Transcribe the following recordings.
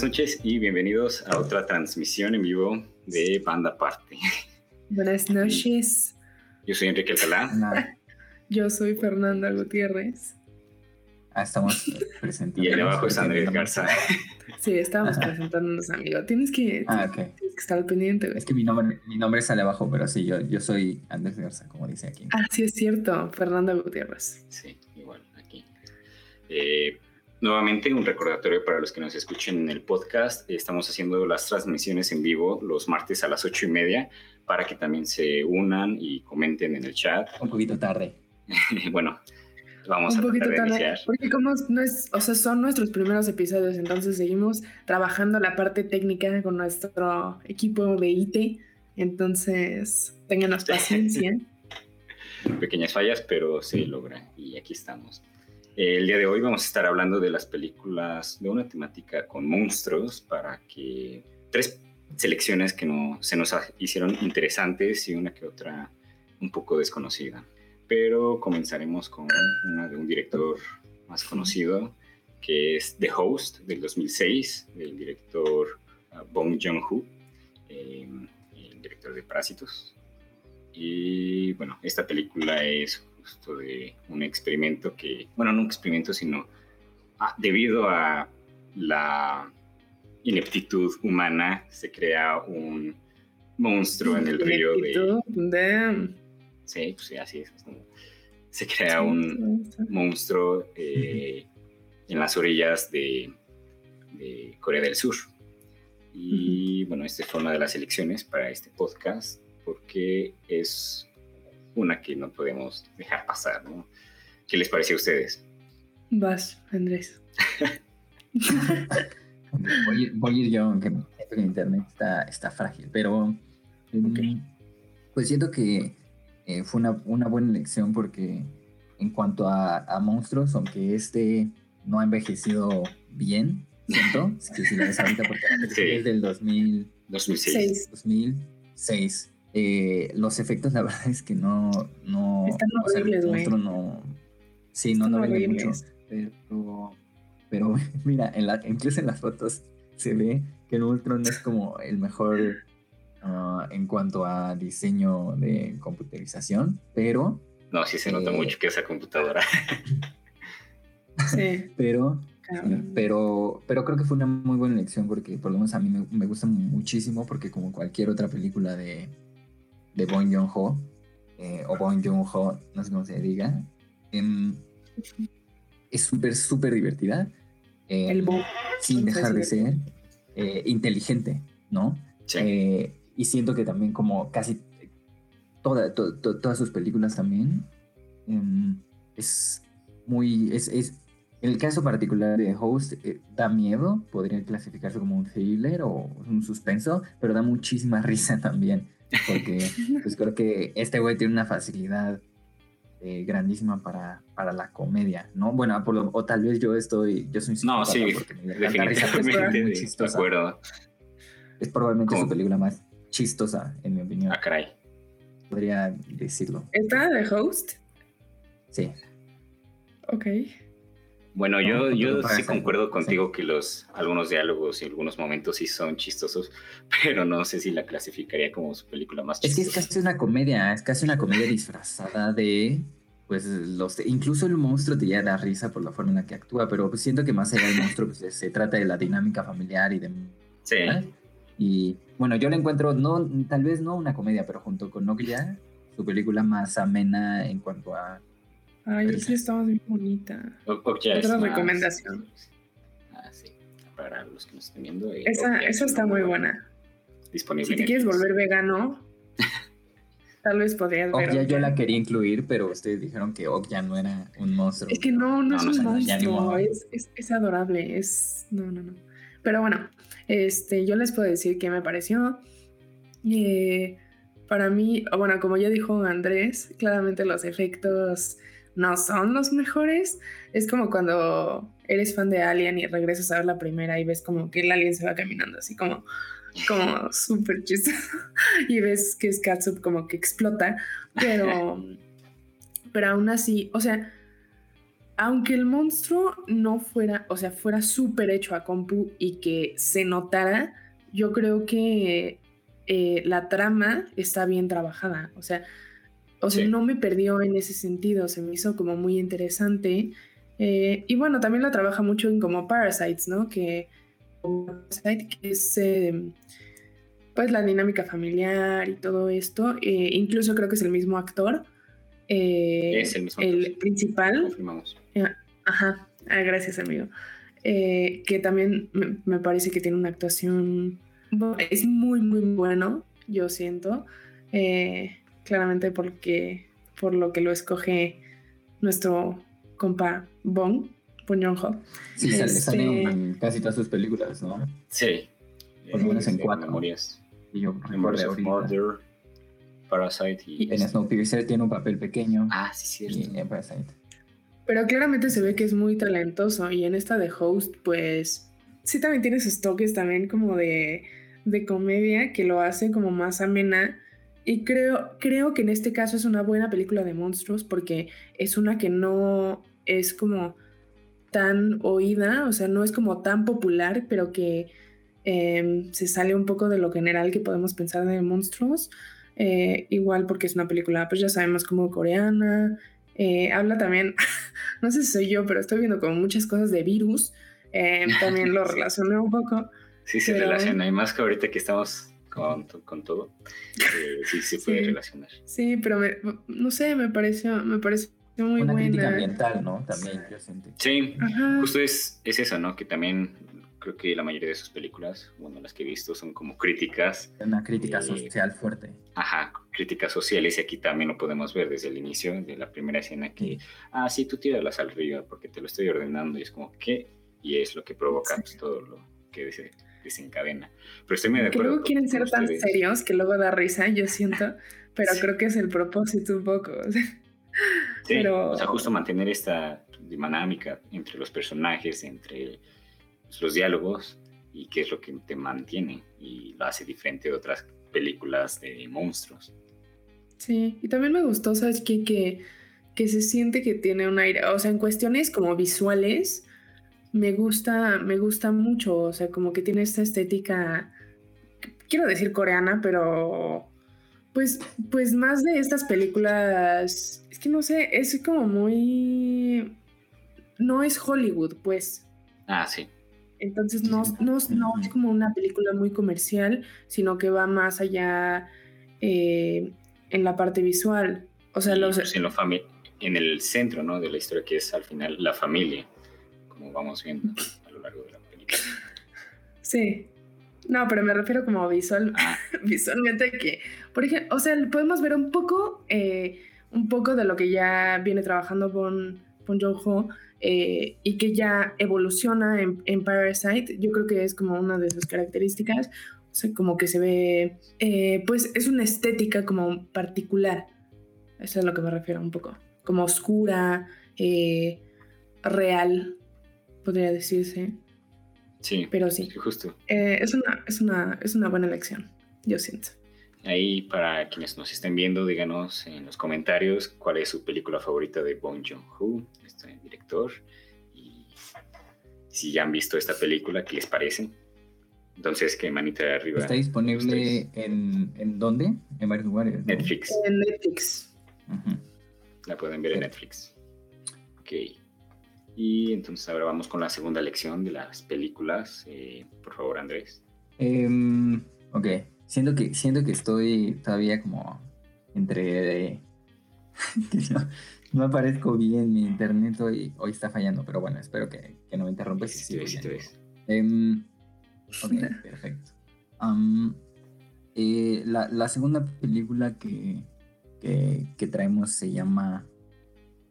buenas noches y bienvenidos a otra transmisión en vivo de Banda Parte. Buenas noches. Yo soy Enrique Alcalá. Yo soy Fernanda Gutiérrez. Ah, estamos presentando. Y ahí abajo es Andrés Garza. Sí, estamos presentándonos, amigo. Tienes que, Ah, ok. tienes que estar pendiente. güey. Es que mi nombre, mi nombre sale abajo, pero sí, yo, yo soy Andrés Garza, como dice aquí. Ah, sí, es cierto. Fernanda Gutiérrez. Sí, igual aquí. Eh, nuevamente un recordatorio para los que nos escuchen en el podcast. Estamos haciendo las transmisiones en vivo los martes a las ocho y media para que también se unan y comenten en el chat. Un poquito tarde. bueno, vamos Un a poquito tarde. iniciar. Porque como no es, o sea, son nuestros primeros episodios, entonces seguimos trabajando la parte técnica con nuestro equipo de IT. Entonces, ténganos paciencia. pequeñas fallas, pero se logra y aquí estamos. El día de hoy vamos a estar hablando de las películas de una temática con monstruos para que tres selecciones que no, se nos hicieron interesantes y una que otra un poco desconocida. Pero comenzaremos con una de un director más conocido que es The Host del 2006 del director uh, Bong Joon-ho, eh, el director de Parásitos. Y bueno, esta película es justo de un experimento que, bueno, no un experimento, sino ah, debido a la ineptitud humana, se crea un monstruo en el río de... Damn. Sí, pues sí, así es. Se crea un monstruo eh, en las orillas de, de Corea del Sur. Y bueno, esta fue una de las elecciones para este podcast porque es una que no podemos dejar pasar, ¿no? ¿Qué les pareció a ustedes? Vas, Andrés. Voy, a ir- voy a ir yo, aunque siento que el internet está, está frágil, pero Ok. pues siento que eh, fue una, una buena elección porque en cuanto a, a monstruos, aunque este no ha envejecido bien, siento, que si lo ves ahorita porque Sí. es del 2000, 2006. Seis. 2006. Eh, los efectos, la verdad es que no. no Están o sea, horribles, güey. no. Sí, no, Están no vende mucho. Pero, pero mira, en la, incluso en las fotos se ve que el monstruo no es como el mejor ah, en cuanto a diseño de computerización, pero, No, sí se nota Eh. mucho que esa computadora. Sí, pero. Pero, pero creo que fue una muy buena elección porque por lo menos a mí me, me gusta muchísimo porque como cualquier otra película de, de Bong Joon-ho eh, o Bong Joon-ho, no sé cómo se diga, em, es súper, súper divertida. em, El bo- sin dejar de ser eh, inteligente, ¿no? Sí. Eh, y siento que también como casi toda, to- to- todas sus películas también em, es muy... Es, es, en el caso particular de Host eh, da miedo, podría clasificarse como un thriller o un suspenso, pero da muchísima risa también, porque pues creo que este güey tiene una facilidad eh, grandísima para, para la comedia, ¿no? Bueno, por lo- o tal vez yo estoy, yo soy un No, sí, porque me risa, es de acuerdo. Es probablemente ¿Cómo? su película más chistosa, en mi opinión. Ah, caray. Podría decirlo. ¿Está de host? Sí. Ok. Bueno, No, yo, yo sí concuerdo contigo que los algunos diálogos y algunos momentos sí son chistosos, pero no sé si la clasificaría como su película más Es que es chistosa. casi una comedia, es casi una comedia disfrazada de. Pues los. Incluso el monstruo te ya da risa por la forma en la que actúa, pero pues siento que más allá del monstruo, pues se trata de la dinámica familiar y de. Sí, Y bueno, yo le encuentro, no, tal vez no una comedia, pero junto con Noglia, su película más amena en cuanto a. Ay, sí, estaba muy bonita. Es Otra más- recomendación. Ah, sí. Para los que nos estén viendo. eh, Esa, esa está muy buena. Disponible Si te quieres volver vegano, tal vez podrías ver. Okja yo la quería incluir, pero ustedes dijeron que Okja no era un monstruo. Es que no, no, No, es un no, ya monstruo, es, es, es adorable, es... No, no, no. Pero bueno, este, yo les puedo decir qué me pareció. Eh, para mí, bueno, como ya dijo Andrés, claramente los efectos no son los mejores. Es como cuando eres fan de Alien y regresas a ver la primera y ves como que el alien se va caminando así como como súper chistoso y ves que es Catsup como que explota, pero pero aún así, o sea, aunque el monstruo no fuera, o sea, fuera súper hecho a compu y que se notara, yo creo que eh, la trama está bien trabajada. O sea, o sea, no me perdió en ese sentido, se me hizo como muy interesante. Eh, y bueno, también la trabaja mucho en como Parasites, ¿no? Que, Parasite, que es em, pues la dinámica familiar y todo esto. Eh, incluso creo que es el mismo actor. es el mismo El principal. Confirmamos. Ajá, ah, gracias amigo. que también me, parece que tiene una actuación, es muy, muy bueno, yo siento. Eh, claramente porque, por lo que lo escoge nuestro compa Bong, Bong Joon-ho. Sí, sale, este en casi todas sus películas, ¿no? Sí. Por lo menos en cuatro. Memorias. Y yo Memorias of Murder, Parasite y... En Snowpiercer tiene un papel pequeño. Ah, sí, cierto. Y en Parasite. Pero claramente se ve que es muy talentoso y en esta de Host, pues sí también tiene sus toques también como de, de comedia que lo hace como más amena y creo, creo que en este caso es una buena película de monstruos porque es una que no es como tan oída, o sea, no es como tan popular, pero que em, se sale un poco de lo general que podemos pensar de monstruos. Eh, igual porque es una película, pues ya sabemos, como coreana. Eh, habla también, no sé si soy yo, pero estoy viendo como muchas cosas de virus. Em, también lo relacioné un poco. Sí, se relaciona. Y más que ahorita que estamos con, todo, eh, sí se puede relacionar. Sí, pero no sé, me pareció, me pareció muy Una buena. crítica ambiental, ¿no? También yo sentí. Sí, justo es, es eso, ¿no? Que también creo que la mayoría de sus películas, bueno, las que he visto son como críticas. Una crítica social fuerte. Ajá, críticas sociales y aquí también lo podemos ver desde el inicio de la primera escena que, ah, sí, tú tírala al río porque te lo estoy ordenando y es como, ¿qué? Y es lo que provoca pues, todo lo que dice desencadena. Pero estoy medio de acuerdo. Que luego quieren ser tan serios que luego da risa, yo siento, pero creo que es el propósito un poco. sí, pero... o sea, justo mantener esta dinámica entre los personajes, entre los diálogos y qué es lo que te mantiene y lo hace diferente de otras películas de monstruos. Sí, y también me gustó, ¿sabes qué? Que, que se siente que tiene un aire, o sea, en cuestiones como visuales, me gusta, me gusta mucho, o sea, como que tiene esta estética, quiero decir coreana, pero pues, pues más de estas películas, es que no sé, es como muy, no es Hollywood, pues. Ah, sí. Entonces no, no, es como una película muy comercial, sino que va más allá eh, en la parte visual. O sea, los... Pues, en, lo en el centro ¿no? de la historia, que es al final la familia como vamos viendo a lo largo de la película. Sí. No, pero me refiero como visual, ah. visualmente que, por ejemplo, o sea, podemos ver un poco, eh, un poco de lo que ya viene trabajando con, con Jong-ho eh, y que ya evoluciona en, en, Parasite. Yo creo que es como una de sus características. O sea, como que se ve, eh, pues es una estética como particular. Eso es a lo que me refiero un poco. Como oscura, real, podría decirse. Sí, pero sí. Justo. Eh, es, una, es, una, es una buena elección, yo siento. Ahí, para quienes nos estén viendo, díganos en los comentarios cuál es su película favorita de Bong Joon-ho, este director, y si ya han visto esta película, ¿qué les parece? Entonces, que manita de arriba. ¿Está disponible en, en dónde? En varios lugares. Netflix. En Netflix. La pueden ver en Netflix. Ok. Y entonces ahora vamos con la segunda lección de las películas. Eh, por favor, Andrés. Em, ok, siento que, siento que estoy todavía como entre... no, aparezco bien, mi internet hoy, hoy está fallando, pero bueno, espero que, no me interrumpas. Sí, sí, sí, em, ok, perfecto. Eh, la, segunda película que, que traemos se llama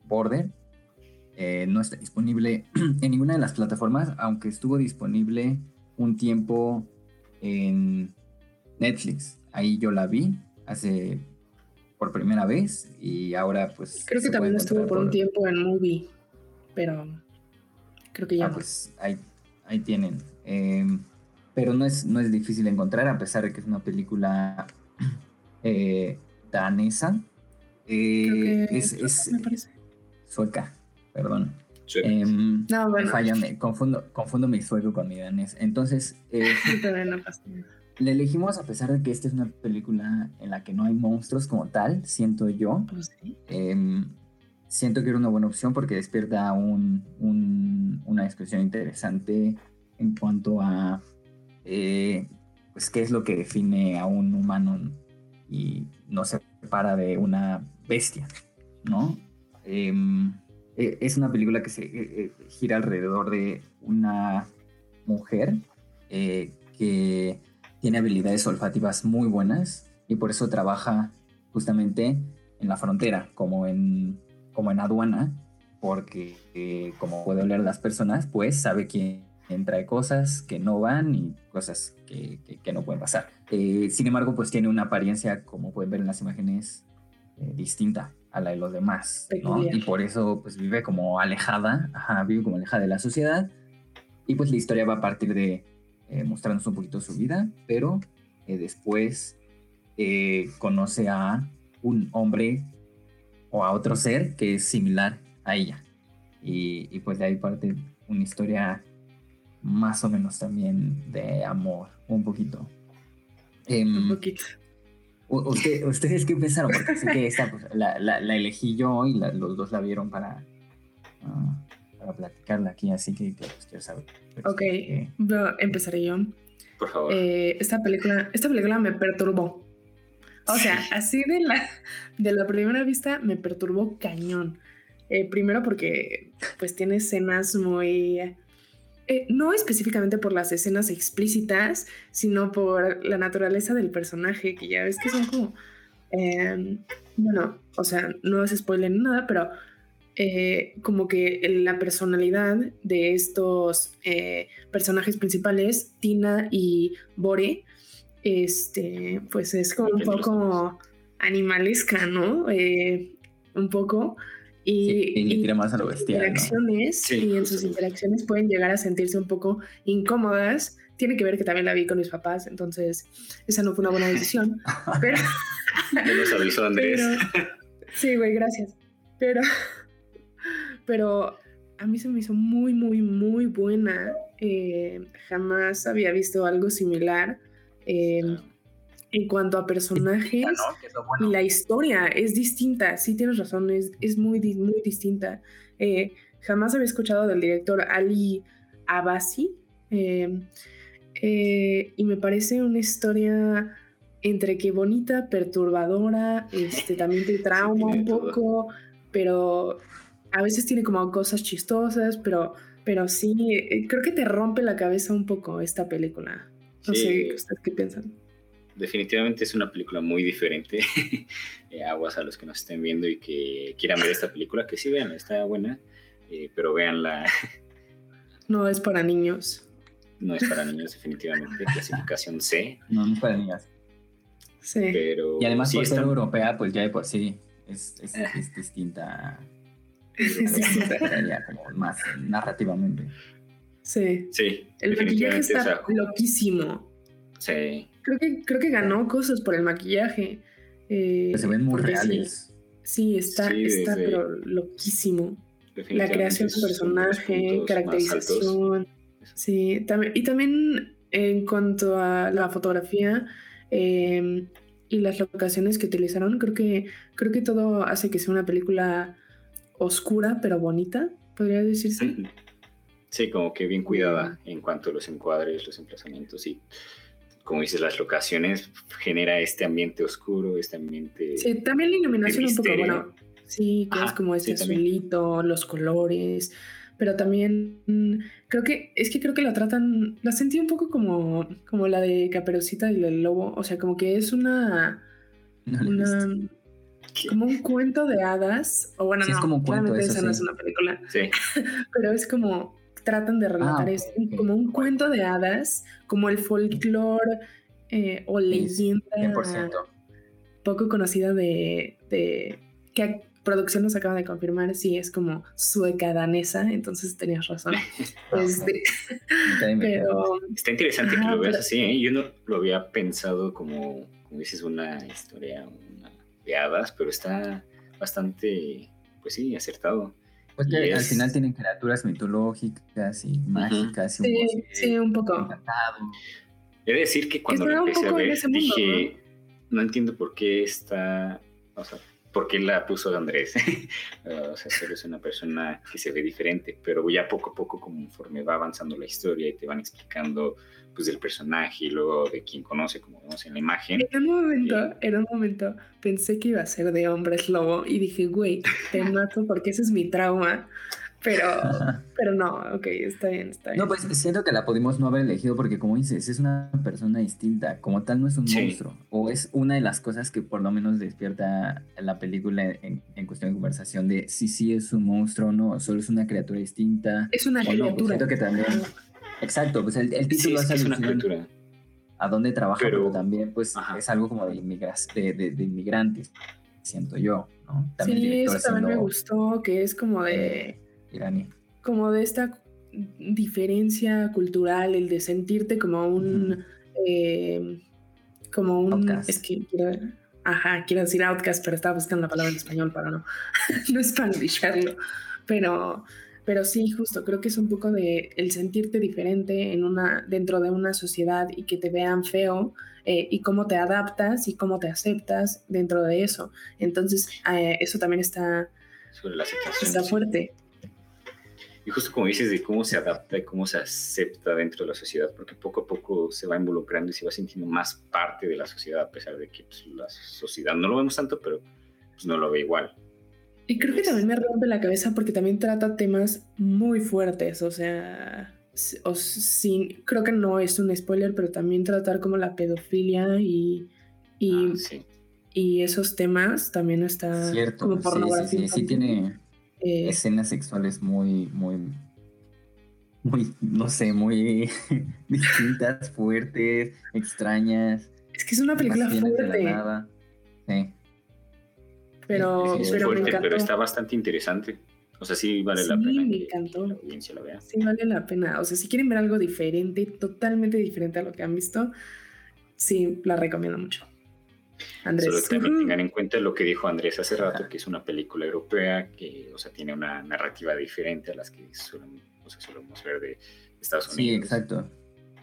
Border eh, no está disponible en ninguna de las plataformas, aunque estuvo disponible un tiempo en Netflix. Ahí yo la vi hace por primera vez y ahora pues... Creo que también estuvo por, un tiempo en Movie, pero creo que ya... Ah, pues ahí, ahí tienen. Em, pero no es, no es difícil encontrar, a pesar de que es una película eh, danesa. Eh, es, es sueca perdón. Em, No, bueno. Falla, me confundo, confundo mi sueco con mi danés. Entonces, eh, Todavía no pasa nada. le elegimos a pesar de que esta es una película en la que no hay monstruos como tal, siento yo. Pues sí. Em, siento que era una buena opción porque despierta un- un- una discusión interesante en cuanto a eh, pues qué es lo que define a un humano y nos separa de una bestia, ¿no? Em, e- es una película que se eh, eh, gira alrededor de una mujer eh, que tiene habilidades olfativas muy buenas y por eso trabaja justamente en la frontera, como en, como en aduana, porque eh, como puede oler las personas, pues sabe quién trae cosas que no van y cosas que, que- no pueden pasar. Eh, sin embargo, pues tiene una apariencia, como pueden ver en las imágenes, eh, distinta a la de los demás, ¿no? Y por eso pues vive como alejada, ajá, vive como alejada de la sociedad. Y pues la historia va a partir de eh, mostrarnos un poquito su vida, pero eh, después eh, conoce a un hombre o a otro ser que es similar a ella. Y, y pues de ahí parte una historia más o menos también de amor, un poquito. Em, Un poquito. Usted- ¿Ustedes qué pensaron? Porque sé que esta pues, la, la- la elegí yo y la- los dos la vieron para, ah, para platicarla aquí, así que, que, pues, quiero saber. Ok. eh, empezaré yo. Por favor. Eh, esta película, esta película me perturbó. O sea, Sí. así de la, de la primera vista me perturbó cañón. Eh, primero porque pues tiene escenas muy... eh, no específicamente por las escenas explícitas, sino por la naturaleza del personaje, que ya ves que son como... eh, bueno, o sea, no es spoiler ni nada, pero eh, como que la personalidad de estos eh, personajes principales, Tina y Bore, este, pues es como un poco animalesca, ¿no? Un poco. Y, Sí, y le y tira más a lo bestial, ¿no? interacciones, Sí, y en sus interacciones pueden llegar a sentirse un poco incómodas. Tiene que ver que también la vi con mis papás, entonces esa no fue una buena decisión. pero, nos avisó Andrés. pero- sí, güey, gracias. Pero, pero a mí se me hizo muy, muy, muy buena. Eh, jamás había visto algo similar. eh, en cuanto a personajes y la historia es distinta. Sí, tienes razón, es, es muy, muy distinta. Eh, jamás había escuchado del director Ali Abasi. eh, eh, y me parece una historia entre que bonita, perturbadora, este, también te trauma un todo. poco, pero a veces tiene como cosas chistosas, pero, pero sí, eh, creo que te rompe la cabeza un poco esta película. No Sí. sé, ¿ustedes qué piensan? Definitivamente es una película muy diferente. Eh, aguas a los que nos estén viendo y que quieran ver esta película, que sí vean, está buena, eh, pero véanla, No es para niños. no es para niños definitivamente, clasificación C, No, no es para niñas. Sí. pero Y además sí por ser está- europea, pues ya de por sí es, es, es distinta. Es distinta. Ya como más narrativamente. Sí. Sí, El maquillaje o está sea, loquísimo. sí, Creo que, creo que ganó cosas por el maquillaje. eh, se ven muy reales. Sí, sí, está, Sí, está desde- pero loquísimo. La creación del personaje, caracterización. Sí, también, y también en cuanto a la fotografía eh, y las locaciones que utilizaron, creo que, creo que todo hace que sea una película oscura pero bonita, podría decirse. Sí, como que bien cuidada en cuanto a los encuadres, los emplazamientos y, como dices, las locaciones genera este ambiente oscuro, este ambiente... Sí, también la iluminación un poco, bueno, sí, que Ajá, es como este sí, también. azulito, los colores, pero también mm, creo que, es que creo que la tratan, la sentí un poco como, como la de Caperucita y el Lobo, o sea, como que es una, No como un cuento de hadas, o bueno, Sí, es no, como un cuento, claramente eso esa no es una película, Sí, pero es como tratan de relatar ok, es ok. como un cuento de hadas, como el folclore eh, o leyenda 100%. poco conocida de, de que producción nos acaba de confirmar, sí, es como sueca danesa, entonces tenías razón. Ah, Este, pero está interesante que lo veas pero- así, ¿eh? Yo no lo había pensado como, como dices, una historia una de hadas, pero está bastante, pues sí, acertado. Pues que al final tienen criaturas mitológicas y mágicas. Y un sí, sí, un poco. He de decir que cuando lo empecé a ver, dije, ¿no? entiendo por qué está, o sea, por qué la puso Andrés. o sea, solo es una persona que se ve diferente, pero ya poco a poco, conforme va avanzando la historia y te van explicando pues del personaje y luego de quien conoce, como vemos en la imagen. En un momento, eh, en un momento, pensé que iba a ser de hombres lobo y dije, güey, te mato porque ese es mi trauma. Pero, pero no, ok, está bien, está bien. No, pues siento que la pudimos no haber elegido porque como dices, es una persona distinta, como tal no es un monstruo, o es una de las cosas que por lo menos despierta la película en, cuestión de conversación de si sí es un monstruo o no, solo es una criatura distinta. Es una pues criatura. siento que también, exacto, pues el, título es, una criatura. A dónde trabaja, pero, también pues es algo como de, de, de, inmigrantes, siento yo, ¿no? También sí, eso también me gustó, que es como de como de esta diferencia cultural, el de sentirte como un... Eh, como un... Es que quiero... Ajá, quiero decir outcast, pero estaba buscando la palabra en español para no, no espantillarlo. Pero, pero sí, justo, creo que es un poco de el sentirte diferente en una, dentro de una sociedad y que te vean feo eh, y cómo te adaptas y cómo te aceptas dentro de eso. Entonces, eh, eso también está, está fuerte. Y justo como dices de cómo se adapta y cómo se acepta dentro de la sociedad, porque poco a poco se va involucrando y se va sintiendo más parte de la sociedad, a pesar de que pues, la sociedad no lo vemos tanto, pero pues, no lo ve igual. Y creo que también me rompe la cabeza porque también trata temas muy fuertes, o sea, o sin, creo que no es un spoiler, pero también tratar como la pedofilia y, y, ah, y esos temas también está Cierto, como pornografía. Sí, sí, sí, sí tiene eh, escenas sexuales muy, muy, muy, no sé, muy distintas, fuertes, extrañas. Es que es una película fuerte. Sí. Pero, pero, fuerte, pero está bastante interesante. O sea, sí vale la pena me encantó. la audiencia la vea. Sí, vale la pena. O sea, si quieren ver algo diferente, totalmente diferente a lo que han visto, sí, la recomiendo mucho. Andrés. Solo también tengan en cuenta lo que dijo Andrés hace rato, que es una película europea que, o sea, tiene una narrativa diferente a las que solemos, solemos ver de Estados Unidos. Sí, exacto.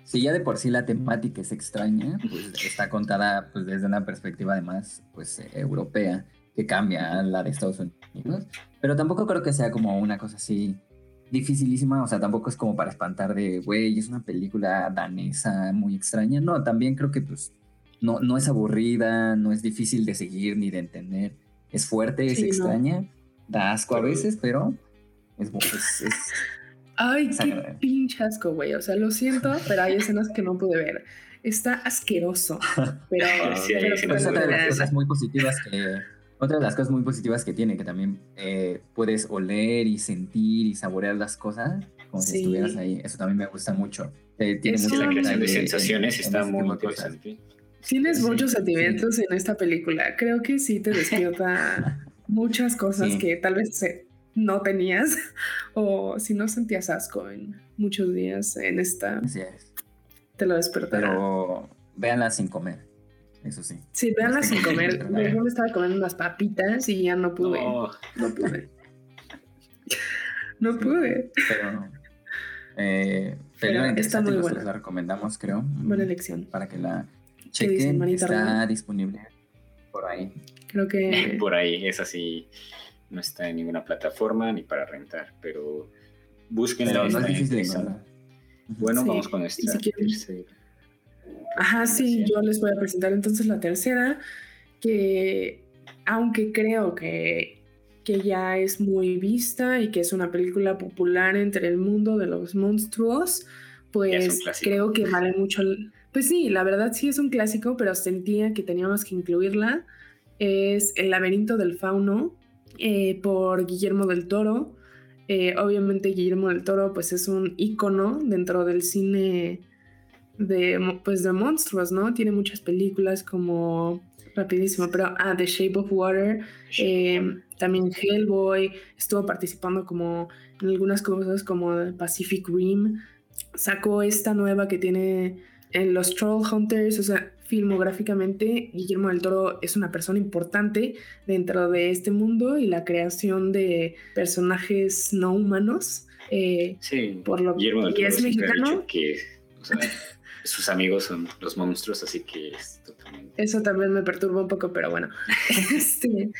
Si ya de por sí la temática es extraña, pues está contada pues desde una perspectiva además pues europea que cambia a la de Estados Unidos, pero tampoco creo que sea como una cosa así dificilísima, o sea, tampoco es como para espantar de, güey, es una película danesa muy extraña, no, también creo que pues no, es aburrida, no es difícil de seguir ni de entender. Es fuerte, es extraña, da asco a veces, pero es, es, Ay, qué pinche asco, güey. O sea, lo siento, pero hay escenas que no pude ver. Está asqueroso. Pero, sí, otra de las cosas muy positivas que. Otra de las cosas muy positivas que tiene, que también eh, puedes oler y sentir y saborear las cosas como si estuvieras ahí. Eso también me gusta mucho. Eh, tiene mucha la creación de sensaciones está este muy interesante. Tienes muchos sentimientos en esta película. Creo que sí te despierta muchas cosas que tal vez no tenías o si no sentías asco en muchos días en esta. Así es. Te lo despertará. Pero véanla sin comer. Eso sí. Sí, véanla sin comer. Yo me estaba comiendo unas papitas y ya no pude. No, no pude. no pude. Pero, eh, pero está muy buena. La recomendamos, creo. Buena elección. Para que la chequen, está disponible por ahí. Creo que... Por ahí, es así, no está en ninguna plataforma ni para rentar, pero busquen no es difícil Bueno, vamos con esta tercera. Ajá, sí, yo les voy a presentar entonces la tercera, que aunque creo que, que ya es muy vista y que es una película popular entre el mundo de los monstruos, pues creo que vale mucho, pues sí, la verdad sí es un clásico, pero sentía que teníamos que incluirla. Es El laberinto del fauno eh, por Guillermo del Toro. Eh, obviamente Guillermo del Toro pues es un ícono dentro del cine de, pues, de monstruos, ¿no? Tiene muchas películas como rapidísimo, pero ah, The Shape of Water, eh, también Hellboy, estuvo participando como en algunas cosas como Pacific Rim, sacó esta nueva que tiene en los Troll Hunters, o sea, filmográficamente, Guillermo del Toro es una persona importante dentro de este mundo y la creación de personajes no humanos. Eh, Sí, por lo Guillermo del que Toro es mexicano. que o sea, sus amigos son los monstruos, así que es totalmente... Eso también me perturba un poco, pero bueno. Este,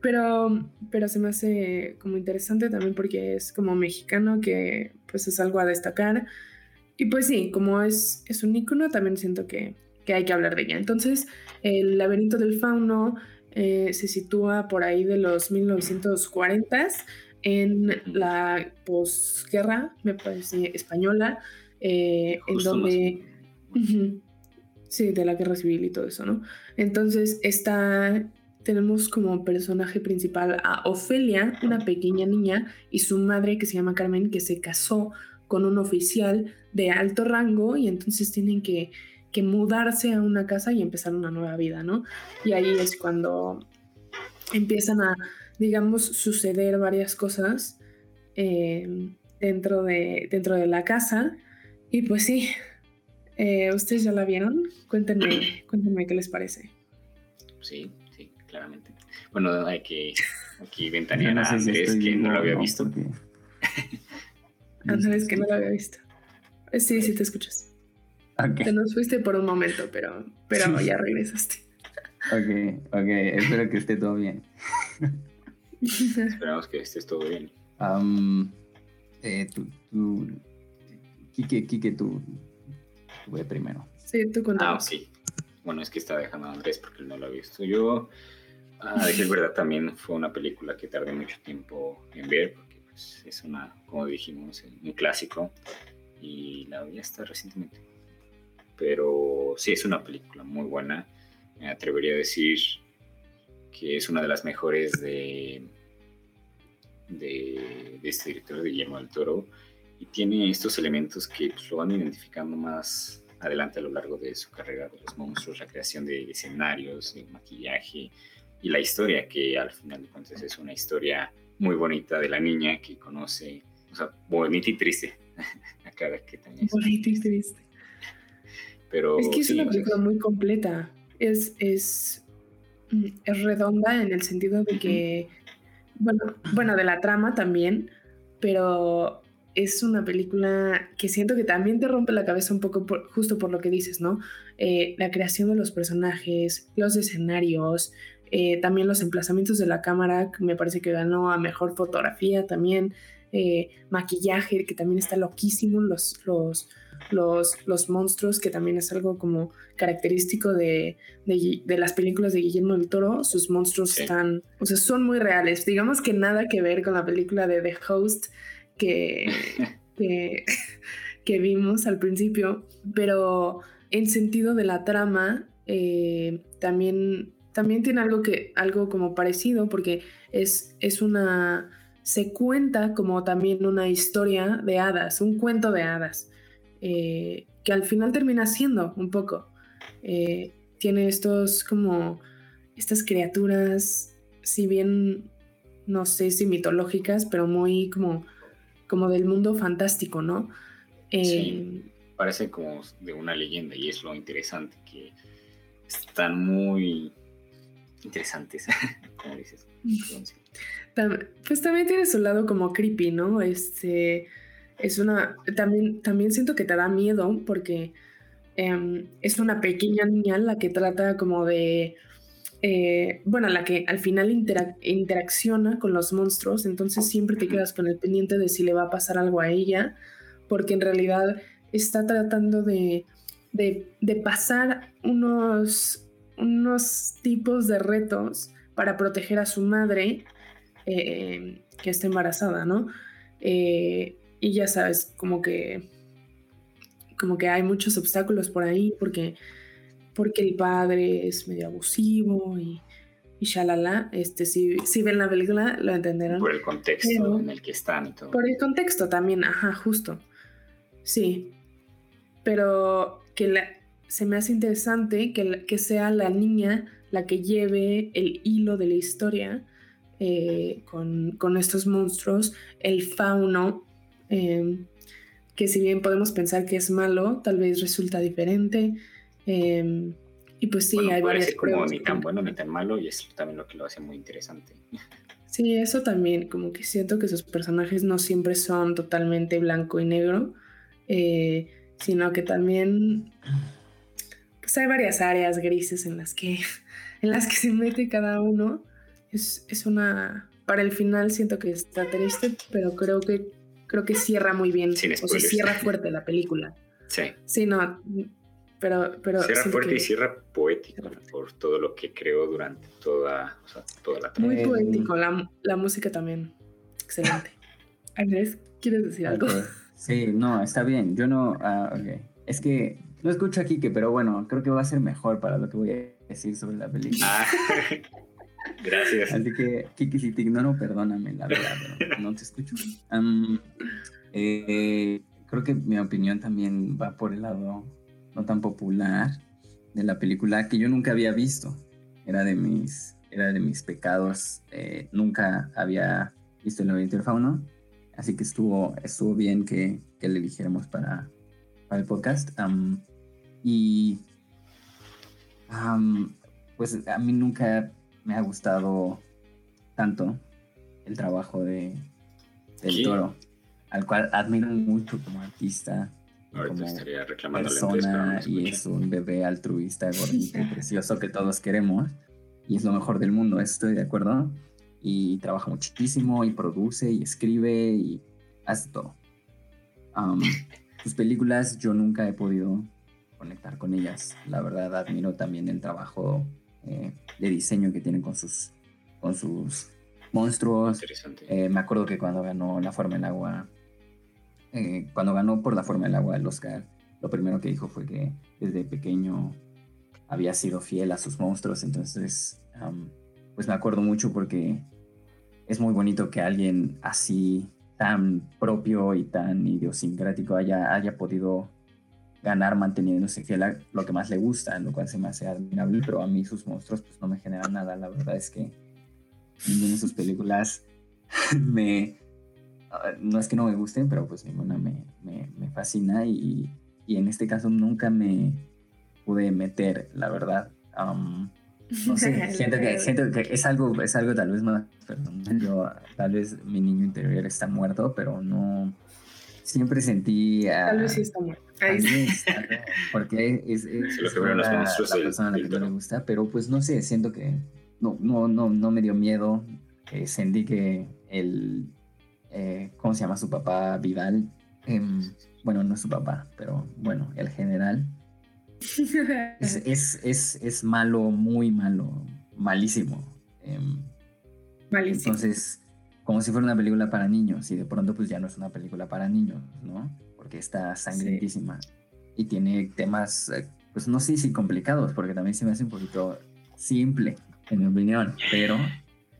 pero, pero se me hace como interesante también porque es como mexicano, que pues es algo a destacar. Y pues sí, como es, es un ícono, también siento que, que hay que hablar de ella. Entonces, el laberinto del fauno eh, se sitúa por ahí de los 1940 en la posguerra, me parece, española, eh, en donde... Sí, de la guerra civil y todo eso, ¿no? Entonces, está, tenemos como personaje principal a Ofelia, una pequeña niña, y su madre que se llama Carmen, que se casó con un oficial de alto rango y entonces tienen que, que mudarse a una casa y empezar una nueva vida, ¿no? Y ahí es cuando empiezan a, digamos, suceder varias cosas eh, dentro, de, dentro de la casa. Y pues sí, eh, ¿ustedes ya la vieron? Cuéntenme, cuéntenme qué les parece. Sí, sí, claramente. Bueno, hay que aquí ventanear no a sé si Andrés, estoy que no lo había no, visto. porque- Andrés, que no lo había visto. Eh, Sí, sí te escuchas. Ok, Te nos fuiste por un momento, pero, pero Sí. ya regresaste. ok, ok, espero que esté todo bien. Esperamos que estés todo bien. Am, eh, tú, tú, Quique, Quique, tú, tú ve primero. Sí, tú Ah, cuéntanos. sí. Bueno, es que está dejando a Andrés porque él no lo ha visto. Yo, a decir verdad, también fue una película que tardé mucho tiempo en ver porque pues, es una, como dijimos, un clásico y la vi hasta recientemente. Pero sí, es una película muy buena. Me atrevería a decir que es una de las mejores de, de, de este director, de Guillermo del Toro, y tiene estos elementos que pues, lo van identificando más adelante a lo largo de su carrera de los monstruos, la creación de escenarios, el maquillaje y la historia, que al final de cuentas es una historia muy bonita de la niña que conoce, o sea, bonita y triste, a cada que es. Bonito y triste. Pero Es que es sí, una película muy completa. Es, es, mm, es redonda en el sentido de que, bueno, bueno, de la trama también, pero es una película que siento que también te rompe la cabeza un poco por- justo por lo que dices, ¿no? Eh, la creación de los personajes, los escenarios, eh, también los emplazamientos de la cámara, me parece que ganó a mejor fotografía también, eh, maquillaje, que también está loquísimo, los, los, los, los monstruos, que también es algo como característico de, de, las películas de Guillermo del Toro. Sus monstruos Sí. están, o sea, son muy reales. Digamos que nada que ver con la película de The Host que, que, que vimos al principio, pero en sentido de la trama, eh, también, también tiene algo, que, algo como parecido, porque es, es una... Se cuenta como también una historia de hadas, un cuento de hadas, eh, que al final termina siendo un poco. Eh, tiene estos como estas criaturas, si bien no sé si mitológicas, pero muy como, como del mundo fantástico, ¿no? Eh, Sí. parece como de una leyenda y es lo interesante, que están muy interesantes, como dices. Pues también tiene su lado como creepy, ¿no? Este es una. También, también siento que te da miedo porque em, es una pequeña niña la que trata como de. eh, bueno, la que al final interac- interacciona con los monstruos, entonces siempre te quedas con el pendiente de si le va a pasar algo a ella, porque en realidad está tratando de, de, de pasar unos, unos tipos de retos para proteger a su madre eh, que está embarazada, ¿no? Eh, y ya sabes, como que como que hay muchos obstáculos por ahí porque porque el padre es medio abusivo y, y shalala, este si, si ven la película lo entenderán. por el contexto Pero- en el que están y todo. Por el contexto también, ajá, justo. Sí. Pero que la- se me hace interesante que, la- que sea la niña la que lleve el hilo de la historia eh, con, con estos monstruos, el fauno, eh, que si bien podemos pensar que es malo, tal vez resulta diferente. eh, Y pues sí, Bueno, hay varias como ni tan bueno ni tan malo y es también lo que lo hace muy interesante. Sí, eso también, como que siento que sus personajes no siempre son totalmente blanco y negro, sino que también pues hay varias áreas grises en las que, en las que se mete cada uno. Es, es una. Para el final siento que está triste, pero creo que creo que cierra muy bien. Sin o sea, spoilers. cierra fuerte la película. Sí. Sí, no. Pero. pero Cierra fuerte que y cierra poético por todo lo que creó durante toda, o sea, toda la trama. Muy poético. La, la música también. Excelente. Andrés, ¿quieres decir algo? Sí, no, está bien. Yo no. ah, ok. Es que no escucho a Kike, pero bueno, creo que va a ser mejor para lo que voy a decir sobre la película. Ah, gracias. Así que, Kiki, si te ignoro, perdóname, la verdad, pero no te escucho. Eh, creo que mi opinión también va por el lado no tan popular de la película que yo nunca había visto. Era de mis, era de mis pecados. eh, nunca había visto el laberinto del fauno. Así que estuvo, estuvo bien que, que le dijéramos para, para el podcast. Y am, pues a mí nunca me ha gustado tanto el trabajo de del toro, al cual admiro mucho como artista, Ahorita como estaría persona y es un bebé altruista, gordito y precioso que todos queremos y es lo mejor del mundo, estoy de acuerdo. Y trabaja muchísimo y produce y escribe y hace todo. Am, sus películas yo nunca he podido conectar con ellas. La verdad admiro también el trabajo eh, de diseño que tienen con sus, con sus monstruos. Interesante. Eh, me acuerdo que cuando ganó La Forma del Agua, eh, cuando ganó por La Forma del Agua el Oscar, lo primero que dijo fue que desde pequeño había sido fiel a sus monstruos. Entonces, am, pues me acuerdo mucho porque es muy bonito que alguien así, tan propio y tan idiosincrático, haya, haya podido ganar manteniéndose fiel a lo que más le gusta, lo cual se me hace admirable, pero a mí sus monstruos pues no me generan nada. La verdad es que ninguna de sus películas me... No es que no me gusten, pero pues ninguna me, me, me fascina y, y en este caso nunca me pude meter, la verdad. No sé, siento que, siento que es algo, es algo tal vez más personal. Yo, tal vez mi niño interior está muerto, pero no... Siempre sentí... a- Tal vez sí está muerto. Porque es, es, lo la, persona a la que no le gusta, pero pues no sé, siento que no, no, no, no me dio miedo. eh, sentí que el, eh, ¿cómo se llama su papá? Vidal, em, bueno, no es su papá, pero bueno, el general, es, es, es, es malo, muy malo, malísimo. em, Malísimo. entonces, como si fuera una película para niños, y de pronto pues ya no es una película para niños, ¿no? Porque está sangrientísima y tiene temas, eh, pues no sé si complicados, porque también se me hace un poquito simple, en mi opinión, pero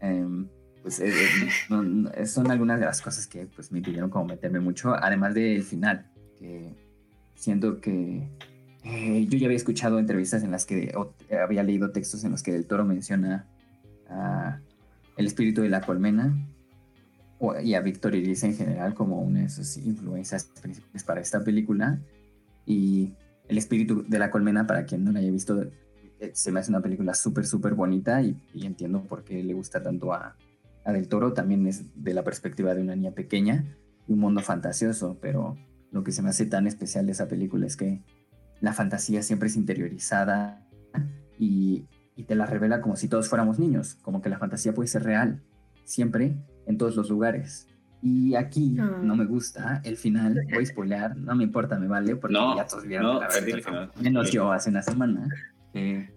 em, pues eh, eh, son algunas de las cosas que pues me pidieron como meterme mucho, además del final, que siento que yo ya había escuchado entrevistas en las que había leído textos en los que el toro menciona a el espíritu de la colmena y a Víctor Iris en general como una de sus influencias principales para esta película. Y el espíritu de la colmena, para quien no la haya visto, eh, se me hace una película súper, súper bonita y, y entiendo por qué le gusta tanto a, a Del Toro. También es de la perspectiva de una niña pequeña y un mundo fantasioso, pero lo que se me hace tan especial de esa película es que la fantasía siempre es interiorizada y, y te la revela como si todos fuéramos niños, como que la fantasía puede ser real, siempre, en todos los lugares. Y aquí Ah. no me gusta el final, voy a spoilear, no me importa, me vale, porque No, ya todos vieron no, la a ver, versión dile del que no. fauno, menos yo hace una semana. eh,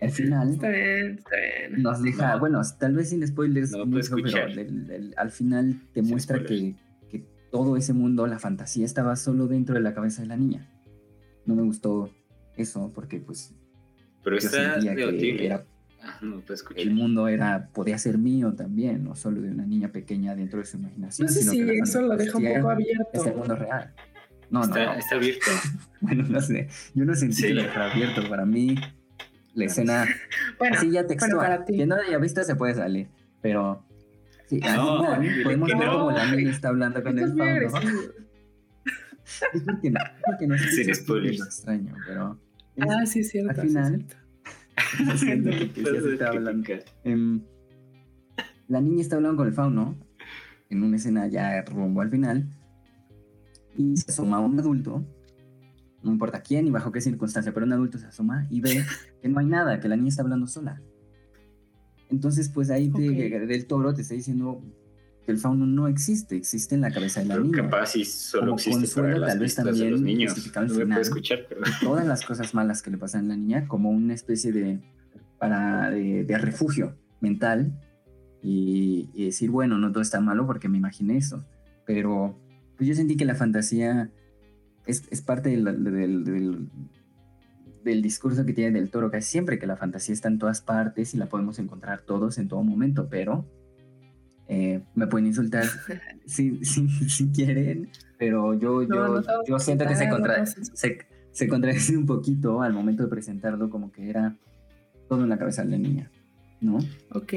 el final Está bien, está bien. nos deja, No. bueno, tal vez sin spoilers, mucho, pero escuchar. del- del- al final te Sin muestra que, que todo ese mundo, la fantasía, estaba solo dentro de la cabeza de la niña. No me gustó eso porque pues Pero yo está sentía que debatible. era, no escuchar. el mundo era, podía ser mío también, no solo de una niña pequeña dentro de su imaginación. No sé sino si que eso lo deja un poco Es el abierto. mundo real. No, no, Está, no. está abierto. Bueno, no sé. Yo no sentí Sí. que lo dejara abierto. Para mí, la escena Bueno, Así ya textual. para ti. Quien no la haya visto se puede salir. Pero sí, No, final podemos que ver no. cómo la niña está hablando con el agresivo. Es porque no, porque no es extraño, pero es- Ah, sí, es cierto. Al sí es. Em, la niña está hablando con el fauno en una escena ya rumbo al final. Y se asoma un adulto, no importa quién y bajo qué circunstancia, pero un adulto se asoma y ve que no hay nada, que la niña está hablando sola. Entonces, pues ahí del toro te está diciendo que el fauno no existe, existe en la cabeza de la niña. Capaz y solo existe para las tal vez también de los niños. No escuchar, pero... Todas las cosas malas que le pasan a la niña como una especie de, para, de, refugio mental y, decir, bueno, no todo está malo porque me imaginé eso, pero pues yo sentí que la fantasía es, es parte del, del, del discurso que tiene del toro, que siempre que la fantasía está en todas partes y la podemos encontrar todos en todo momento, pero eh, me pueden insultar si, si, si, quieren, pero yo, yo, yo siento que se, contra, se, se, contradice un poquito al momento de presentarlo como que era todo en la cabeza de la niña, ¿no? Ok.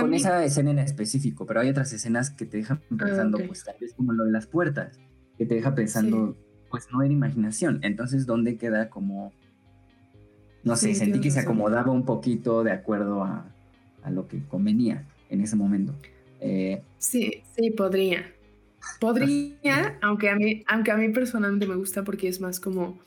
con esa escena en específico, pero hay otras escenas que te dejan ah, pensando, pues tal vez como lo de las puertas, que te deja pensando, pues no era imaginación, entonces ¿dónde queda como... No sé, sentí que se acomodaba un poquito de acuerdo a, a lo que convenía en ese momento. Eh, sí, sí, podría. Podría, aunque a, mí, aunque a mí personalmente me gusta porque es más como...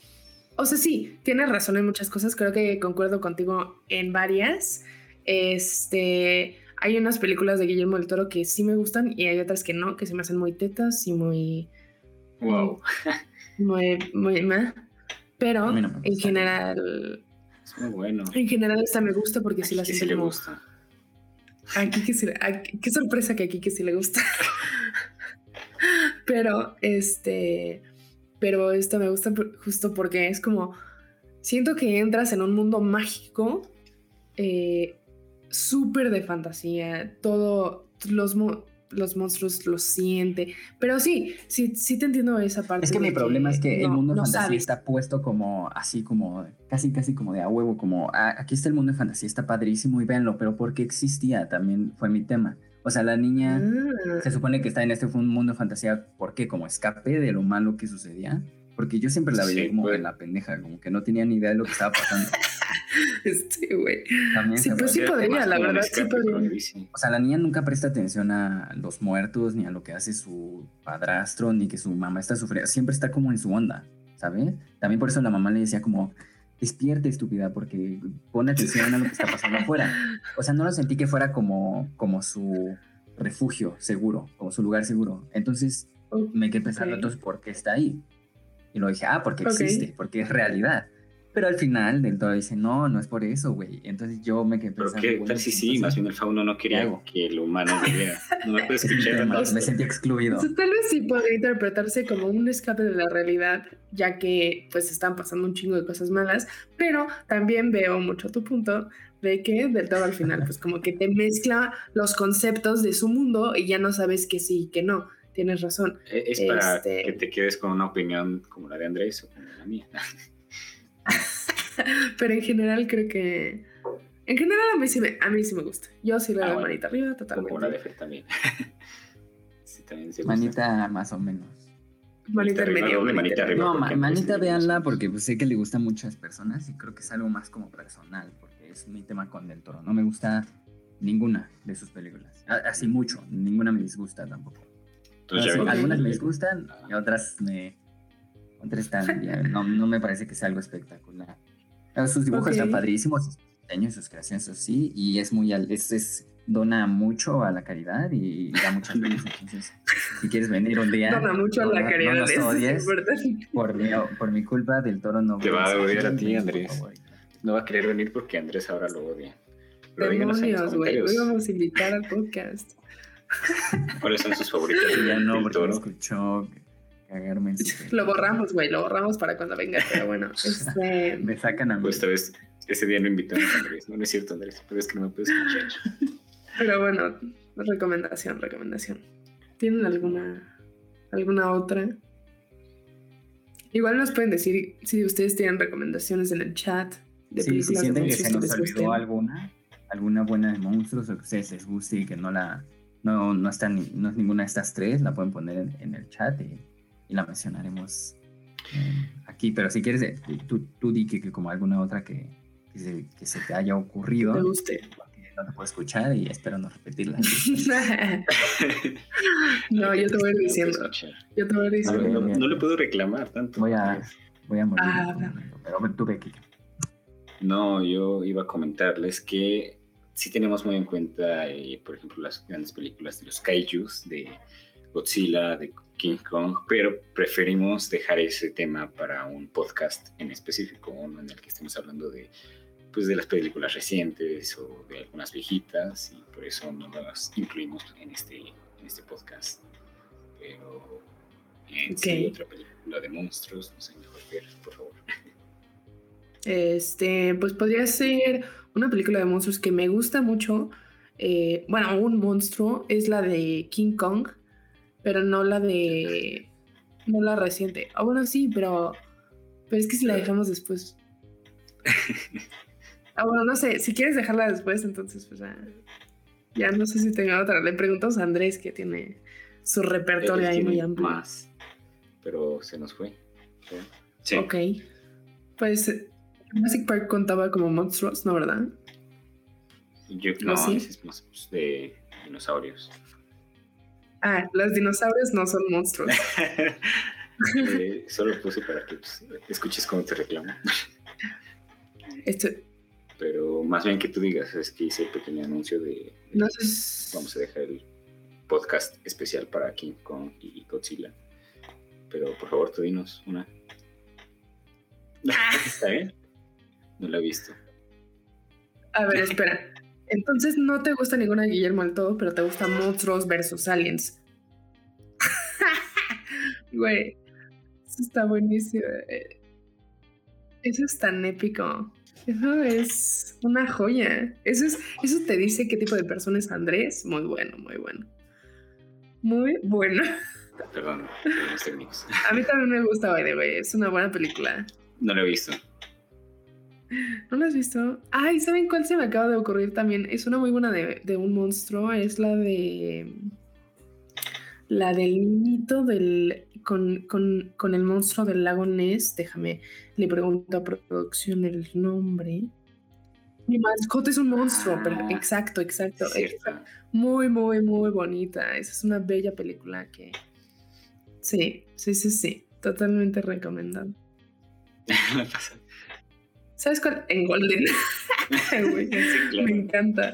O sea, sí, tienes razón en muchas cosas, creo que concuerdo contigo en varias. Este, hay unas películas de Guillermo del Toro que sí me gustan y hay otras que no, que se me hacen muy tetas y muy... Wow. Muy, muy, Pero en general... Es muy bueno. En general esta me gusta porque sí la sí le gusta. Aquí que sí, qué sorpresa que aquí que sí le gusta. pero este, pero esto me gusta justo porque es como, siento que entras en un mundo mágico, eh, súper de fantasía, todo, los, los monstruos lo siente. Pero sí, sí, sí te entiendo esa parte. Es que mi problema es que el mundo de fantasía está puesto como así como casi casi como de a huevo, como ah, aquí está el mundo de fantasía, está padrísimo y véanlo, pero ¿por qué existía? También fue mi tema. O sea, la niña ah. se supone que está en este mundo de fantasía, ¿por qué? Como escape de lo malo que sucedía. Porque yo siempre la veía como en la pendeja, como que no tenía ni idea de lo que estaba pasando. Este, güey. Sí, pues sí podría, la verdad, sí podría. O sea, la niña nunca presta atención a los muertos, ni a lo que hace su padrastro, ni que su mamá está sufriendo. Siempre está como en su onda, ¿sabes? También por eso la mamá le decía como, despierte, estúpida, porque pone atención a lo que está pasando afuera. O sea, no lo sentí que fuera como, como su refugio seguro, como su lugar seguro. Entonces me quedé pensando, entonces, ¿por qué está ahí? Y lo dije, ah, porque existe, porque es realidad. Pero al final del todo dice, no, no es por eso, güey. Entonces yo me quedé pensando. ¿Pero qué tal si sí? Más bien el fauno no quería que el humano viviera. No me puedes escuchar. me sentí excluido. tal vez sí podría interpretarse como un escape de la realidad, ya que pues están pasando un chingo de cosas malas. Pero también veo mucho tu punto de que del todo al final, pues como que te mezcla los conceptos de su mundo y ya no sabes que sí y que no. Tienes razón. E-, es para este que te quedes con una opinión como la de Andrés o como la mía. Pero en general creo que... En general a mí sí me, a mí sí me gusta. Yo sí le doy ah, manita arriba totalmente. Como la de Fer también. sí, también se Manita más o menos. Manita, medio. Manita, arriba. No, manita véanla porque pues, sé que le gusta a muchas personas y creo que es algo más como personal porque es mi tema con Del Toro. No me gusta ninguna de sus películas. Así mucho. Ninguna me disgusta tampoco. algunas me disgustan y otras me no, no me parece que sea algo espectacular. Sus dibujos están padrísimos, sus diseños, sus creaciones, sí, y es muy, es, es, dona mucho a la caridad y da muchas. Entonces, si quieres venir un día, dona mucho a la caridad. No nos odies, por, mi, por mi culpa, del toro no. Te va a odiar a ti, Andrés. No va a querer venir porque Andrés ahora lo odia. Demonios, güey. Hoy vamos a invitar al podcast. ¿Cuáles son sus favoritos? Ya no, porque lo escuchó cagarme Lo borramos, güey, lo borramos para cuando venga, pero bueno. Este... Me sacan a mí. Pues esta vez, ese día no invitamos a Andrés. No, no es cierto, Andrés, pero es que no me puedes escuchar. Pero bueno, recomendación, recomendación. ¿Tienen alguna, alguna otra? Igual nos pueden decir si ustedes tienen recomendaciones en el chat de sí, si sienten que se nos olvidó alguna, alguna buena de monstruos o que a ustedes les guste y que no la no, no, está no es ninguna de estas tres, la pueden poner en, en el chat y y la mencionaremos eh, aquí. Pero si quieres, eh, tú, tú di que, como alguna otra que, que se, te haya ocurrido. Me guste. No te puedo escuchar y espero no repetirla. no, yo te voy diciendo. Yo te voy diciendo. No, le puedo reclamar tanto. Voy a, voy a morir. Ah, pero tuve que. No, yo iba a comentarles que sí tenemos muy en cuenta, eh, por ejemplo, las grandes películas de los kaijus, de Godzilla, de King Kong, pero preferimos dejar ese tema para un podcast en específico, uno en el que estemos hablando de, pues, de las películas recientes o de algunas viejitas, y por eso no las incluimos en este, en este podcast. Pero en sí, otra película de monstruos, no sé, mejor ver, por favor. Este, pues podría ser una película de monstruos que me gusta mucho. Eh, bueno, un monstruo es la de King Kong pero no la de. No la reciente. Ah, bueno, sí, pero. Pero es que si la dejamos después. ah, bueno, no sé. Si quieres dejarla después, entonces, pues ya. Ya no sé si tenga otra. Le preguntamos a Andrés que tiene su repertorio ahí muy amplio. Más, pero se nos fue. Sí. Ok. Pues Jurassic Park contaba como monstruos, ¿no, verdad? Yo, no, ¿Sí? es más pues, de dinosaurios. Ah, los dinosaurios no son monstruos. eh, solo puse para que pues, escuches cómo te reclamo. Pero más bien que tú digas, es que hice el pequeño anuncio de. No sé. Vamos a dejar el podcast especial para King Kong y Godzilla. Pero por favor, tú dinos una. Ah. ¿Está bien? No la he visto. A ver, espera. Entonces no te gusta ninguna de Guillermo del Todo, pero te gusta Monstruos versus Aliens. Güey, eso está buenísimo. Eso es tan épico. Eso es una joya. Eso, es, eso te dice qué tipo de persona es Andrés. Muy bueno, muy bueno. Muy bueno. Perdón, A mí también me gusta, güey. Es una buena película. No lo he visto. ¿No lo has visto? Ay, ¿saben cuál se me acaba de ocurrir también? Es una muy buena de, un monstruo. Es la de. La del mito del. Con, con, el monstruo del lago Ness. Déjame, le pregunto a producción el nombre. Mi mascota es un monstruo, pero ah, exacto, exacto. Muy, muy, muy bonita. Esa es una bella película que. Sí, sí, sí, sí. Totalmente recomendado. ¿Sabes cuál? En Golden. Me encanta.